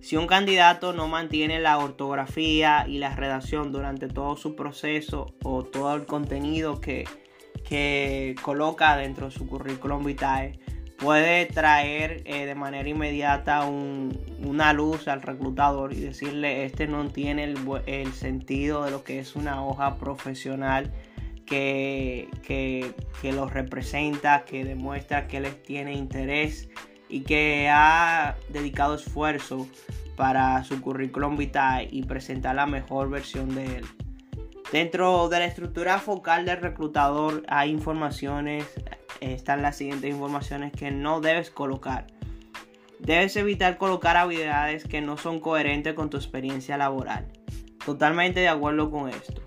Speaker 1: Si un candidato no mantiene la ortografía y la redacción durante todo su proceso o todo el contenido que, que coloca dentro de su currículum vitae, puede traer eh, de manera inmediata una luz al reclutador y decirle este no tiene el, el, sentido de lo que es una hoja profesional que, que, que los representa, que demuestra que les tiene interés y que ha dedicado esfuerzo para su currículum vitae y presentar la mejor versión de él. Dentro de la estructura focal del reclutador hay informaciones están las siguientes informaciones que no debes colocar. Debes evitar colocar habilidades que no son coherentes con tu experiencia laboral. Totalmente de acuerdo con esto.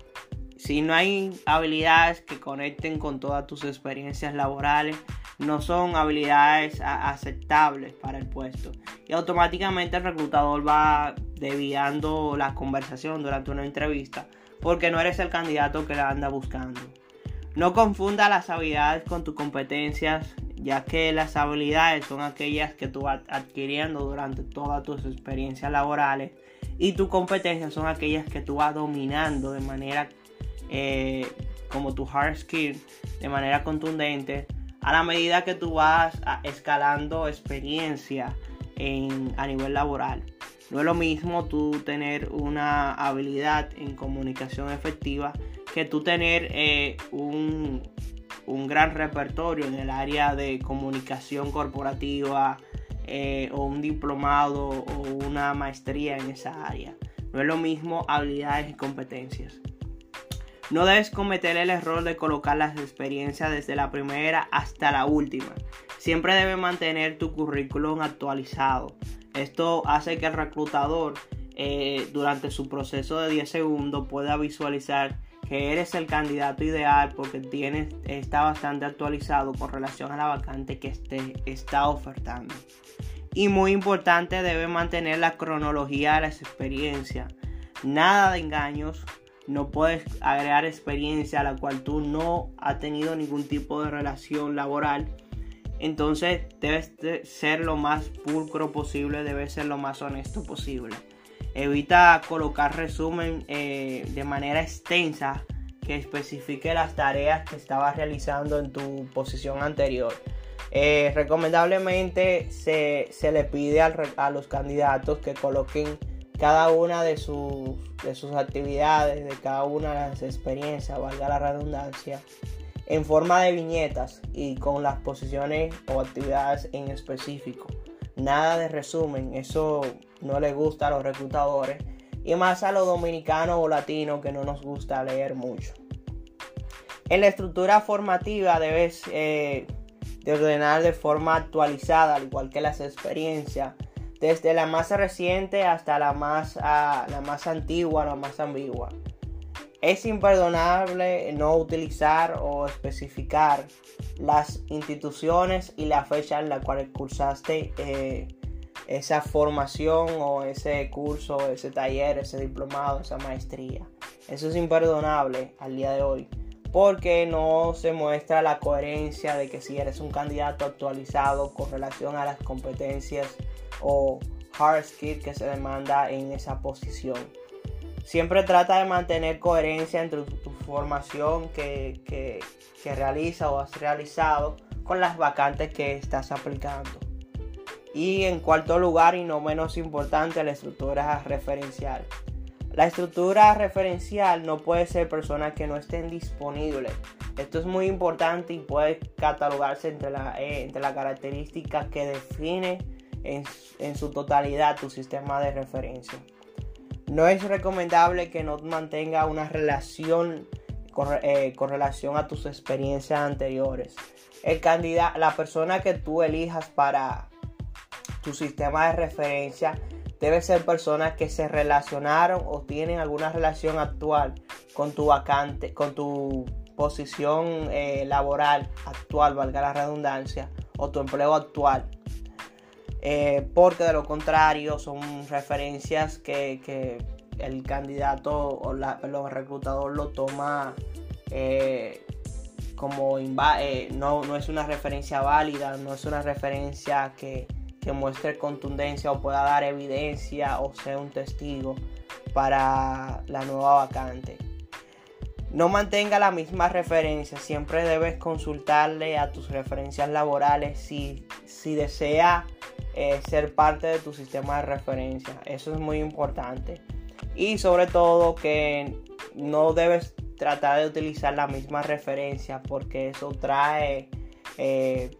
Speaker 1: Si no hay habilidades que conecten con todas tus experiencias laborales, no son habilidades aceptables para el puesto. Y automáticamente el reclutador va desviando la conversación durante una entrevista porque no eres el candidato que la anda buscando. No confunda las habilidades con tus competencias, ya que las habilidades son aquellas que tú vas adquiriendo durante todas tus experiencias laborales y tus competencias son aquellas que tú vas dominando de manera eh, como tu hard skill, de manera contundente, a la medida que tú vas escalando experiencia a nivel laboral. No es lo mismo tú tener una habilidad en comunicación efectiva que tú tener eh, un, gran repertorio en el área de comunicación corporativa eh, o un diplomado o una maestría en esa área. No es lo mismo habilidades y competencias. No debes cometer el error de colocar las experiencias desde la primera hasta la última. Siempre debes mantener tu currículum actualizado. Esto hace que el reclutador eh, durante su proceso de 10 segundos pueda visualizar que eres el candidato ideal porque tienes, está bastante actualizado con relación a la vacante que este, está ofertando. Y muy importante, debe mantener la cronología de las experiencias. Nada de engaños. No puedes agregar experiencia a la cual tú no has tenido ningún tipo de relación laboral. Entonces debes ser lo más pulcro posible, debes ser lo más honesto posible. Evita colocar resumen eh, de manera extensa que especifique las tareas que estabas realizando en tu posición anterior. Eh, recomendablemente se, le pide a los candidatos que coloquen cada una de sus, de sus actividades, de cada una de las experiencias, valga la redundancia, en forma de viñetas y con las posiciones o actividades en específico. Nada de resumen, eso no le gusta a los reclutadores y más a los dominicanos o latinos que no nos gusta leer mucho. En la estructura formativa debes eh, de ordenar de forma actualizada, al igual que las experiencias, desde la más reciente hasta la más, ah, la más antigua, la más ambigua. Es imperdonable no utilizar o especificar las instituciones y la fecha en la cual cursaste eh, esa formación o ese curso, ese taller, ese diplomado, esa maestría. Eso es imperdonable al día de hoy porque no se muestra la coherencia de que si eres un candidato actualizado con relación a las competencias o hard skills que se demanda en esa posición. Siempre trata de mantener coherencia entre tu, formación que, que, que realiza o has realizado con las vacantes que estás aplicando. Y en cuarto lugar, y no menos importante, la estructura referencial. La estructura referencial no puede ser personas que no estén disponibles. Esto es muy importante y puede catalogarse entre, la, eh, entre las características que define en, en su totalidad tu sistema de referencia. No es recomendable que no mantenga una relación eh, con, relación a tus experiencias anteriores. El candidato, la persona que tú elijas para tu sistema de referencia debe ser personas que se relacionaron o tienen alguna relación actual con tu vacante, con tu posición eh, laboral actual, valga la redundancia, o tu empleo actual. Eh, porque de lo contrario son referencias que, el candidato o la, el reclutador lo toma eh, como eh, no, no, es una referencia válida, no es una referencia que, que, muestre contundencia o pueda dar evidencia o sea un testigo para la nueva vacante. No mantenga la misma referencia, siempre debes consultarle a tus referencias laborales si, si desea eh, ser parte de tu sistema de referencia. Eso es muy importante. Y sobre todo que no debes tratar de utilizar la misma referencia porque eso trae eh,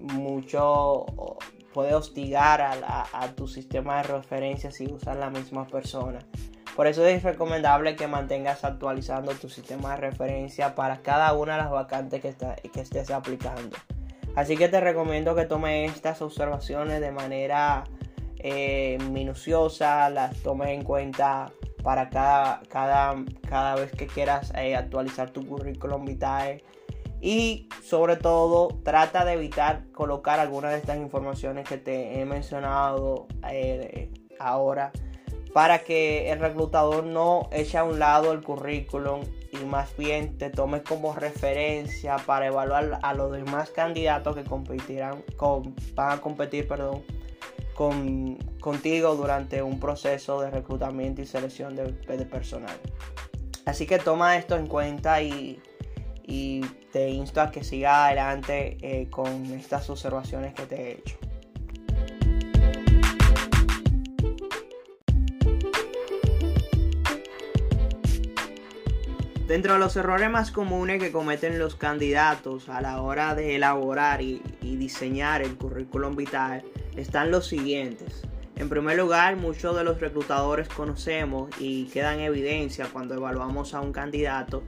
Speaker 1: mucho, puede hostigar a, tu sistema de referencia si usas la misma persona. Por eso es recomendable que mantengas actualizando tu sistema de referencia para cada una de las vacantes que, que estés aplicando. Así que te recomiendo que tomes estas observaciones de manera eh, minuciosa, las tomes en cuenta para cada, cada, cada vez que quieras eh, actualizar tu currículum vitae. Y sobre todo, trata de evitar colocar algunas de estas informaciones que te he mencionado eh, ahora para que el reclutador no eche a un lado el currículum y más bien te tomes como referencia para evaluar a los demás candidatos que competirán con, van a competir perdón, con, contigo durante un proceso de reclutamiento y selección de, personal. Así que toma esto en cuenta y, te insto a que siga adelante eh, con estas observaciones que te he hecho. Dentro de los errores más comunes que cometen los candidatos a la hora de elaborar y, diseñar el currículum vital están los siguientes. En primer lugar, muchos de los reclutadores conocemos y queda en evidencia cuando evaluamos a un candidato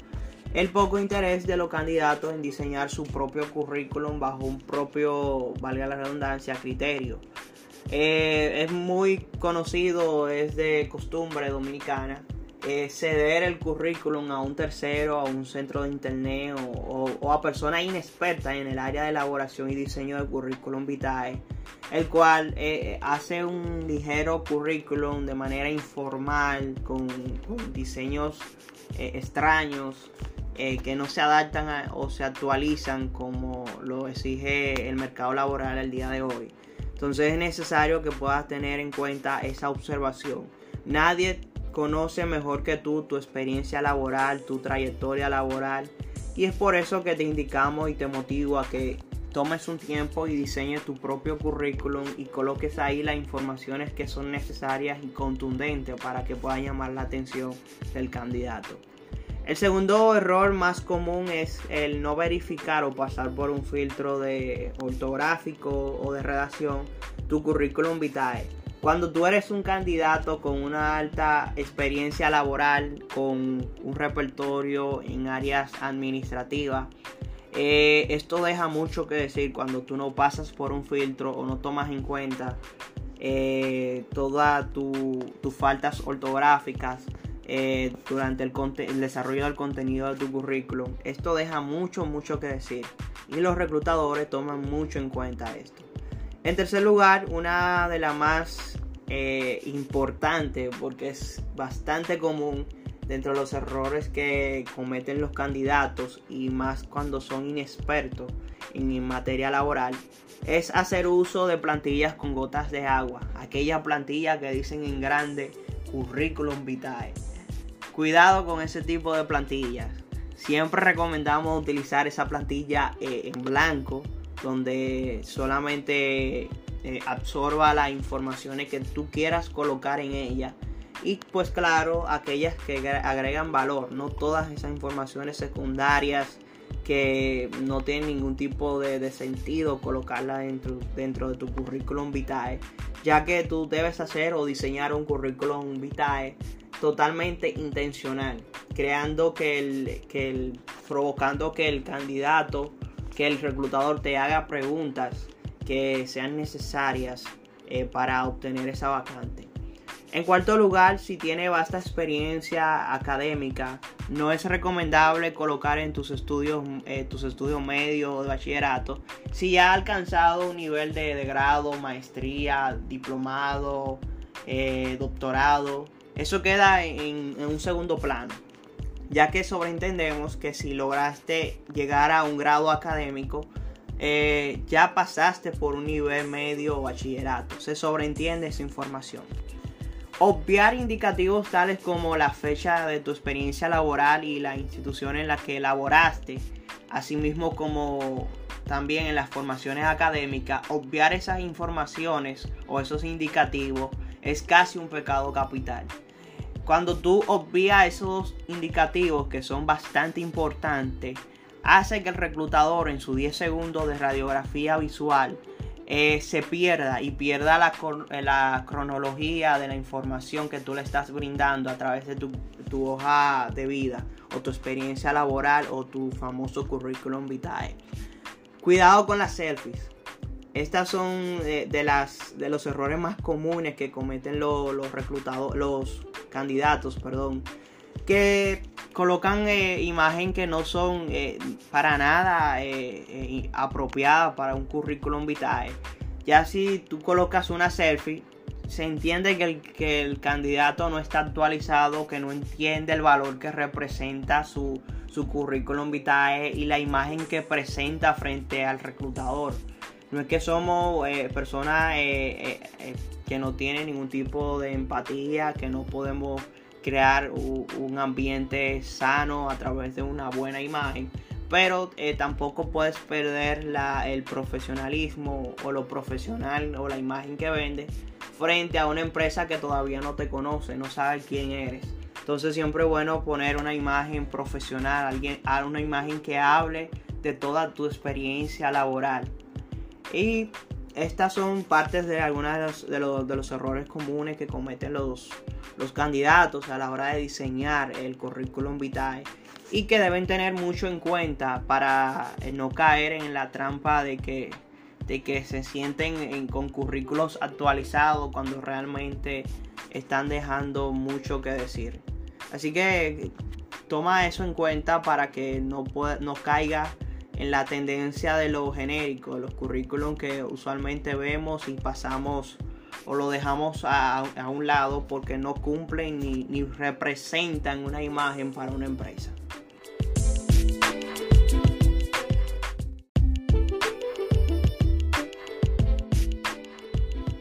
Speaker 1: el poco interés de los candidatos en diseñar su propio currículum bajo un propio, valga la redundancia, criterio. Eh, es muy conocido, es de costumbre dominicana eh, ceder el currículum a un tercero, a un centro de internet o, a personas inexpertas en el área de elaboración y diseño de currículum vitae, el cual eh, hace un ligero currículum de manera informal, con, diseños eh, extraños. que no se adaptan o se actualizan como lo exige el mercado laboral el día de hoy. Entonces es necesario que puedas tener en cuenta esa observación. Nadie conoce mejor que tú tu experiencia laboral, tu trayectoria laboral. Y es por eso que te indicamos y te motivo a que tomes un tiempo y diseñes tu propio currículum y coloques ahí las informaciones que son necesarias y contundentes para que pueda llamar la atención del candidato. El segundo error más común es el no verificar o pasar por un filtro de ortográfico o de redacción tu currículum vitae. Cuando tú eres un candidato con una alta experiencia laboral, con un repertorio en áreas administrativas, eh, esto deja mucho que decir cuando tú no pasas por un filtro o no tomas en cuenta eh, todas tus faltas ortográficas eh, durante el, el, desarrollo del contenido de tu currículum. Esto deja mucho, mucho que decir y los reclutadores toman mucho en cuenta esto. En tercer lugar, una de las más eh, importantes, porque es bastante común dentro de los errores que cometen los candidatos y más cuando son inexpertos en materia laboral, es hacer uso de plantillas con gotas de agua. Aquella plantilla que dicen en grande currículum vitae. Cuidado con ese tipo de plantillas. Siempre recomendamos utilizar esa plantilla eh, en blanco, donde solamente eh, absorba las informaciones que tú quieras colocar en ella. Y pues claro, aquellas que agregan valor, no todas esas informaciones secundarias que no tienen ningún tipo de, sentido colocarla dentro, dentro de tu currículum vitae, ya que tú debes hacer o diseñar un currículum vitae totalmente intencional, creando que el, que el, provocando que el candidato, que el reclutador te haga preguntas que sean necesarias eh, para obtener esa vacante. En cuarto lugar, si tiene vasta experiencia académica, no es recomendable colocar en tus estudios, eh, tus estudios medios de bachillerato si ya ha alcanzado un nivel de, grado, maestría, diplomado, eh, doctorado. Eso queda en, un segundo plano, ya que sobreentendemos que si lograste llegar a un grado académico, eh, ya pasaste por un nivel medio o bachillerato. Se sobreentiende esa información. Obviar indicativos tales como la fecha de tu experiencia laboral y la institución en la que laboraste, asimismo como también en las formaciones académicas, obviar esas informaciones o esos indicativos es casi un pecado capital. Cuando tú obvias esos indicativos que son bastante importantes, hace que el reclutador en sus 10 segundos de radiografía visual eh, se pierda y pierda la, la, cronología de la información que tú le estás brindando a través de tu, hoja de vida o tu experiencia laboral o tu famoso currículum vitae. Cuidado con las selfies. Estas son eh, de, las, de los errores más comunes que cometen los, reclutados, los candidatos, perdón, que colocan eh, imagen que no son eh, para nada eh, eh, apropiadas para un currículum vitae. Ya si tú colocas una selfie, se entiende que el, que el candidato no está actualizado, que no entiende el valor que representa su, su currículum vitae y la imagen que presenta frente al reclutador. No es que somos personas que no tienen ningún tipo de empatía, que no podemos crear un ambiente sano a través de una buena imagen pero eh, tampoco puedes perder el profesionalismo o lo profesional o la imagen que vende frente a una empresa que todavía no te conoce, no sabe quién eres. Entonces siempre es bueno poner una imagen profesional, alguien, una imagen que hable de toda tu experiencia laboral. Y estas son partes de algunos de los, de los errores comunes que cometen los, los candidatos a la hora de diseñar el currículum vitae y que deben tener mucho en cuenta para eh, no caer en la trampa de que, de que se sienten con currículos actualizados cuando realmente están dejando mucho que decir. Así que toma eso en cuenta para que no, no caiga en la tendencia de lo genérico, los currículums que usualmente vemos y pasamos o lo dejamos a, un lado porque no cumplen ni, ni representan una imagen para una empresa.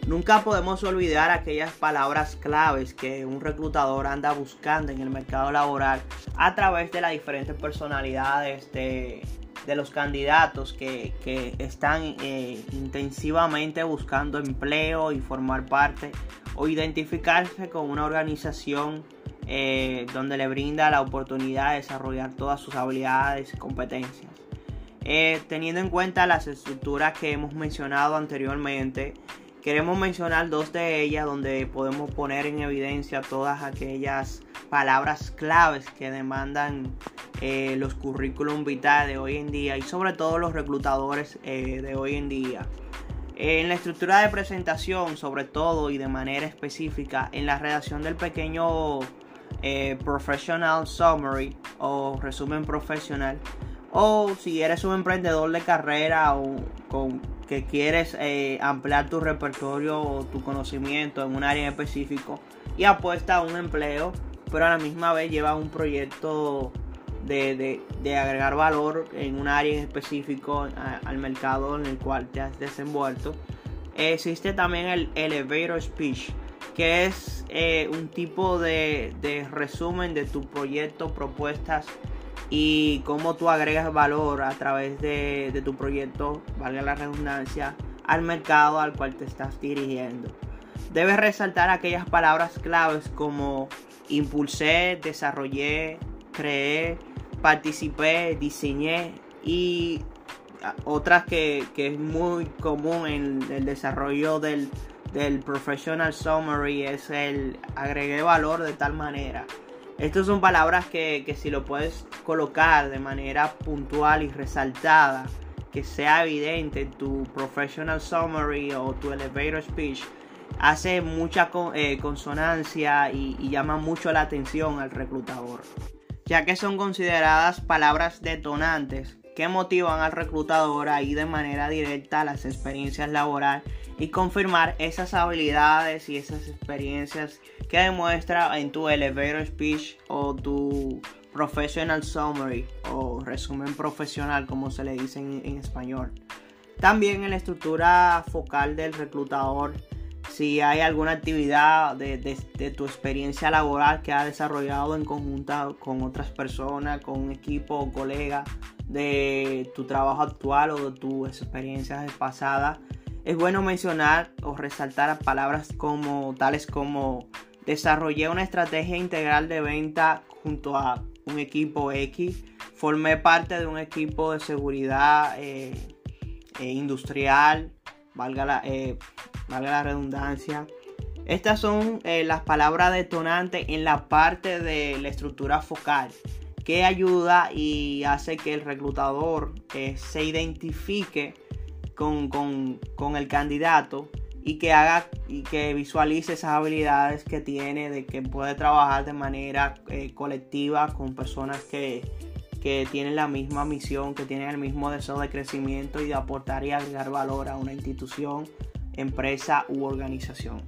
Speaker 1: Nunca podemos olvidar aquellas palabras claves que un reclutador anda buscando en el mercado laboral a través de las diferentes personalidades de, de los candidatos que, están eh, intensivamente buscando empleo y formar parte o identificarse con una organización eh, donde le brinda la oportunidad de desarrollar todas sus habilidades y competencias. Eh, teniendo en cuenta las estructuras que hemos mencionado anteriormente, queremos mencionar dos de ellas donde podemos poner en evidencia todas aquellas palabras claves que demandan eh, los currículum vitae de hoy en día y sobre todo los reclutadores eh, de hoy en día. En la estructura de presentación, sobre todo y de manera específica, en la redacción del pequeño eh, professional summary o resumen profesional, o si eres un emprendedor de carrera o con, que quieres eh, ampliar tu repertorio o tu conocimiento en un área en específico y apuesta a un empleo, pero a la misma vez lleva un proyecto de, agregar valor en un área en específico al mercado en el cual te has desenvuelto. Existe también el elevator speech, que es eh, un tipo de, resumen de tu proyecto, propuestas y cómo tú agregas valor a través de, tu proyecto, valga la redundancia, al mercado al cual te estás dirigiendo. Debes resaltar aquellas palabras claves como impulsé, desarrollé, creé, participé, diseñé y otras que, es muy común en el desarrollo del, del professional summary es el agregué valor de tal manera. Estas son palabras que, que si lo puedes colocar de manera puntual y resaltada, que sea evidente en tu professional summary o tu elevator speech, hace mucha eh, consonancia y llama mucho la atención al reclutador ya que son consideradas palabras detonantes que motivan al reclutador a ir de manera directa a las experiencias laborales y confirmar esas habilidades y esas experiencias que demuestra en tu elevator speech o tu professional summary o resumen profesional como se le dice en, en español. También en la estructura focal del reclutador si hay alguna actividad de, tu experiencia laboral que has desarrollado en conjunto con otras personas, con un equipo o colega de tu trabajo actual o de tus experiencias pasadas. Es bueno mencionar o resaltar palabras como tales como desarrollé una estrategia integral de venta junto a un equipo X, formé parte de un equipo de seguridad eh, eh, industrial, valga la, eh, valga la redundancia. Estas son eh, las palabras detonantes en la parte de la estructura focal que ayuda y hace que el reclutador eh, se identifique con, el candidato y que haga y que visualice esas habilidades que tiene de que puede trabajar de manera colectiva con personas que, que tienen la misma misión, que tienen el mismo deseo de crecimiento y de aportar y agregar valor a una institución empresa u organización.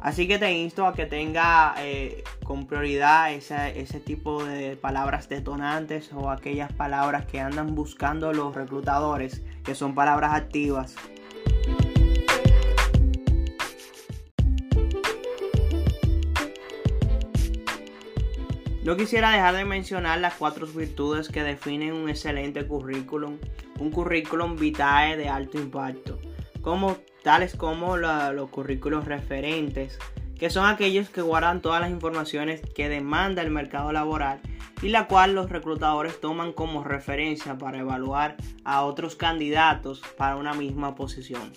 Speaker 1: Así que te insto a que tenga eh, con prioridad ese, ese, tipo de palabras detonantes o aquellas palabras que andan buscando los reclutadores, que son palabras activas. No quisiera dejar de mencionar las cuatro virtudes que definen un excelente currículum, un currículum vitae de alto impacto, como tales como los currículos referentes, que son aquellos que guardan todas las informaciones que demanda el mercado laboral y la cual los reclutadores toman como referencia para evaluar a otros candidatos para una misma posición.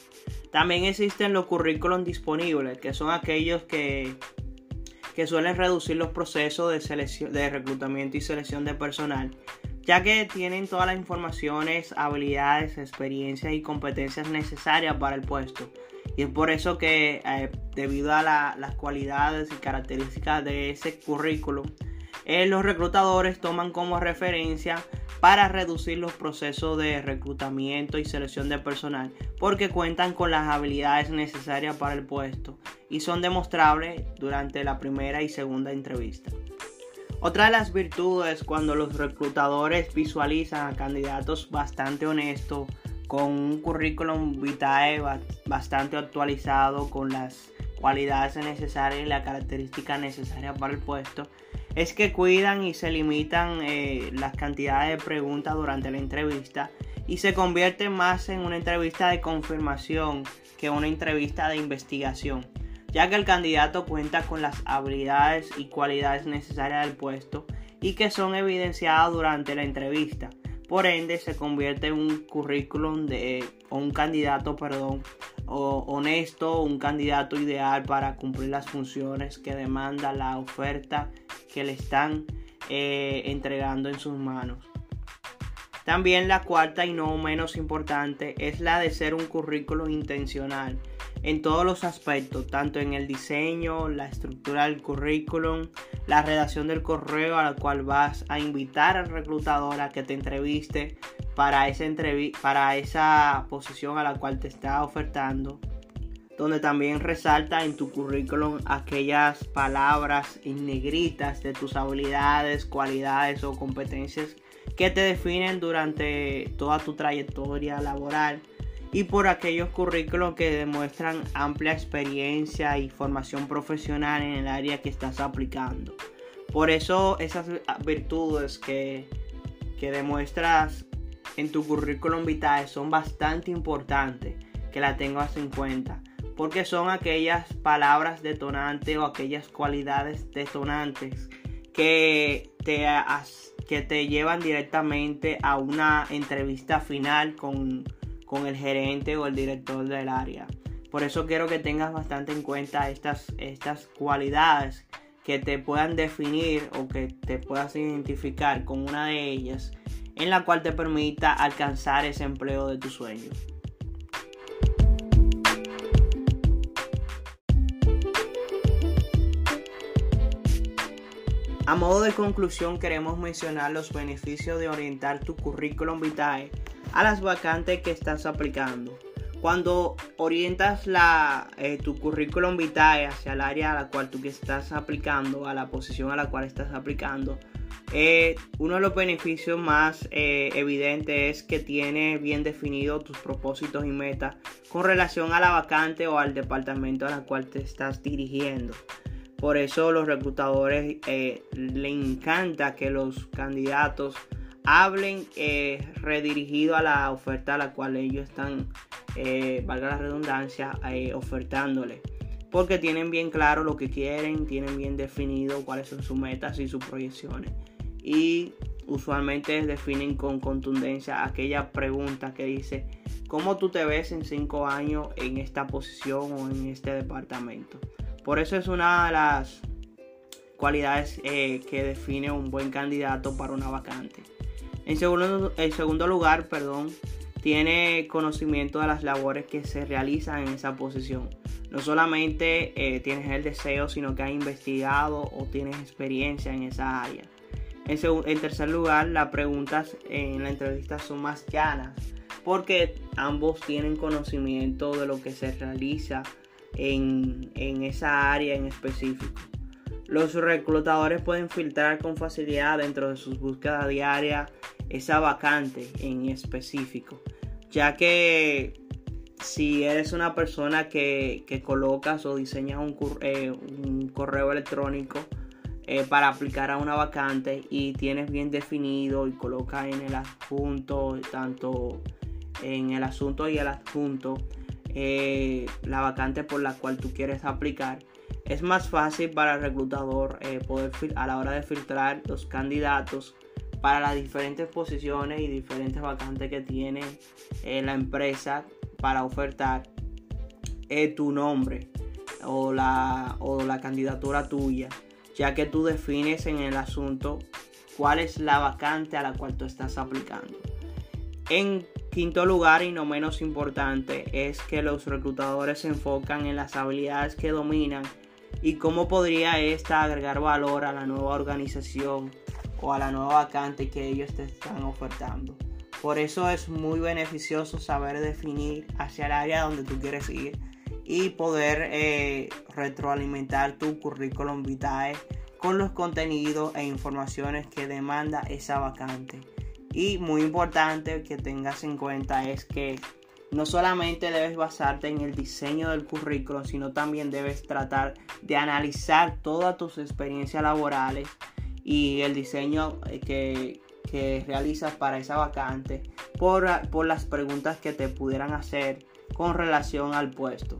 Speaker 1: También existen los currículos disponibles, que son aquellos que, que suelen reducir los procesos de, selección, de reclutamiento y selección de personal ya que tienen todas las informaciones, habilidades, experiencias y competencias necesarias para el puesto. Y es por eso que eh, debido a las cualidades y características de ese currículum, eh, los reclutadores toman como referencia para reducir los procesos de reclutamiento y selección de personal porque cuentan con las habilidades necesarias para el puesto y son demostrables durante la primera y segunda entrevista. Otra de las virtudes cuando los reclutadores visualizan a candidatos bastante honestos, con un currículum vitae bastante actualizado, con las cualidades necesarias y la característica necesaria para el puesto, es que cuidan y se limitan eh, las cantidades de preguntas durante la entrevista y se convierte más en una entrevista de confirmación que una entrevista de investigación ya que el candidato cuenta con las habilidades y cualidades necesarias del puesto y que son evidenciadas durante la entrevista. Por ende, se convierte en un currículum de un candidato, perdón, honesto, un candidato ideal para cumplir las funciones que demanda la oferta que le están eh, entregando en sus manos. También la cuarta y no menos importante es la de ser un currículo intencional en todos los aspectos, tanto en el diseño, la estructura del currículum, la redacción del correo a la cual vas a invitar al reclutador a que te entreviste para esa, para esa posición a la cual te está ofertando, donde también resalta en tu currículum aquellas palabras en negritas de tus habilidades, cualidades o competencias que te definen durante toda tu trayectoria laboral y por aquellos currículos que demuestran amplia experiencia y formación profesional en el área que estás aplicando. Por eso esas virtudes que, que demuestras en tu currículum vitae son bastante importantes que la tengas en cuenta porque son aquellas palabras detonantes o aquellas cualidades detonantes que te, que te llevan directamente a una entrevista final con, con el gerente o el director del área. Por eso quiero que tengas bastante en cuenta estas, estas cualidades que te puedan definir o que te puedas identificar con una de ellas en la cual te permita alcanzar ese empleo de tu sueño. A modo de conclusión queremos mencionar los beneficios de orientar tu currículum vitae a las vacantes que estás aplicando. Cuando orientas eh, tu currículum vitae hacia el área a la cual tú estás aplicando, a la posición a la cual estás aplicando, eh, uno de los beneficios más eh, evidentes es que tiene bien definido tus propósitos y metas con relación a la vacante o al departamento a la cual te estás dirigiendo. Por eso los reclutadores le encanta que los candidatos hablen eh, redirigido a la oferta a la cual ellos están, eh, valga la redundancia, eh, ofertándole. Porque tienen bien claro lo que quieren, tienen bien definido cuáles son sus metas y sus proyecciones. Y usualmente definen con contundencia aquella pregunta que dice, ¿cómo tú te ves en cinco años en esta posición o en este departamento? Por eso es una de las cualidades que define un buen candidato para una vacante. En segundo, segundo lugar, perdón, tiene conocimiento de las labores que se realizan en esa posición. No solamente eh, tienes el deseo, sino que has investigado o tienes experiencia en esa área. En, en, tercer lugar, las preguntas en la entrevista son más llanas porque ambos tienen conocimiento de lo que se realiza en, en esa área en específico. Los reclutadores pueden filtrar con facilidad dentro de sus búsquedas diarias esa vacante en específico, ya que si eres una persona que, colocas o diseñas un, eh, correo electrónico eh, para aplicar a una vacante y tienes bien definido y colocas en el adjunto, tanto en el asunto y el adjunto, eh, la vacante por la cual tú quieres aplicar, es más fácil para el reclutador poder a la hora de filtrar los candidatos para las diferentes posiciones y diferentes vacantes que tiene eh, la empresa para ofertar eh, tu nombre o la, o la candidatura tuya, ya que tú defines en el asunto cuál es la vacante a la cual tú estás aplicando. En quinto lugar y no menos importante es que los reclutadores se enfocan en las habilidades que dominan y cómo podría esta agregar valor a la nueva organización o a la nueva vacante que ellos te están ofertando. Por eso es muy beneficioso saber definir hacia el área donde tú quieres ir y poder eh, retroalimentar tu currículum vitae con los contenidos e informaciones que demanda esa vacante. Y muy importante que tengas en cuenta es que no solamente debes basarte en el diseño del currículo, sino también debes tratar de analizar todas tus experiencias laborales y el diseño eh, que, realizas para esa vacante por, por, las preguntas que te pudieran hacer con relación al puesto.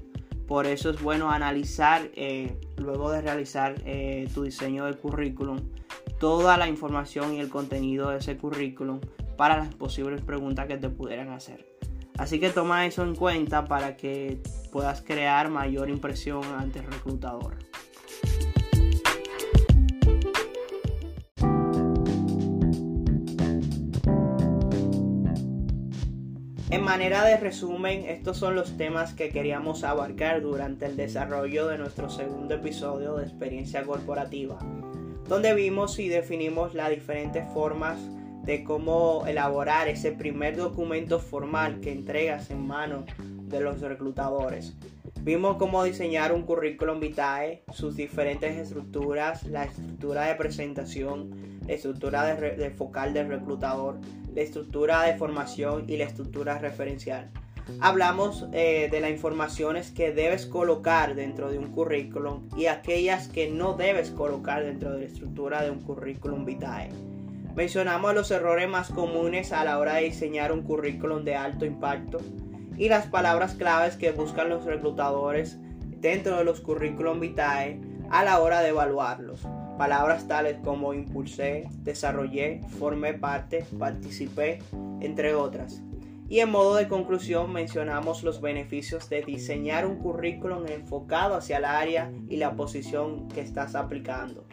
Speaker 1: Por eso es bueno analizar, eh, luego de realizar eh, tu diseño del currículum, toda la información y el contenido de ese currículum para las posibles preguntas que te pudieran hacer. Así que toma eso en cuenta para que puedas crear mayor impresión ante el reclutador. En manera de resumen, estos son los temas que queríamos abarcar durante el desarrollo de nuestro segundo episodio de experiencia corporativa, donde vimos y definimos las diferentes formas de cómo elaborar ese primer documento formal que entregas en mano de los reclutadores. Vimos cómo diseñar un currículum vitae, sus diferentes estructuras, la estructura de presentación, la estructura de, focal del reclutador, la estructura de formación y la estructura referencial. Hablamos eh, de las informaciones que debes colocar dentro de un currículum y aquellas que no debes colocar dentro de la estructura de un currículum vitae. Mencionamos los errores más comunes a la hora de diseñar un currículum de alto impacto y las palabras claves que buscan los reclutadores dentro de los currículum vitae a la hora de evaluarlos. Palabras tales como impulsé, desarrollé, formé parte, participé, entre otras. Y en modo de conclusión mencionamos los beneficios de diseñar un currículum enfocado hacia el área y la posición que estás aplicando.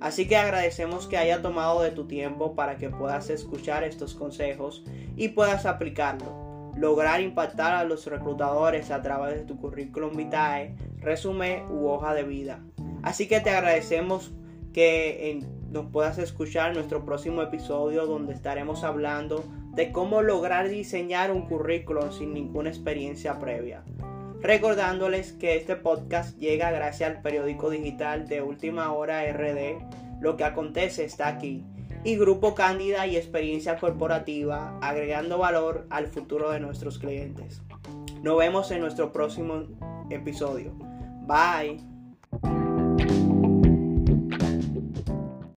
Speaker 1: Así que agradecemos que haya tomado de tu tiempo para que puedas escuchar estos consejos y puedas aplicarlo. Lograr impactar a los reclutadores a través de tu currículum vitae, resumen u hoja de vida. Así que te agradecemos que nos puedas escuchar en nuestro próximo episodio donde estaremos hablando de cómo lograr diseñar un currículum sin ninguna experiencia previa. Recordándoles que este podcast llega gracias al periódico digital de Última Hora RD, Lo que acontece está aquí, y Grupo Cándida y Experiencia Corporativa, agregando valor al futuro de nuestros clientes. Nos vemos en nuestro próximo episodio. Bye.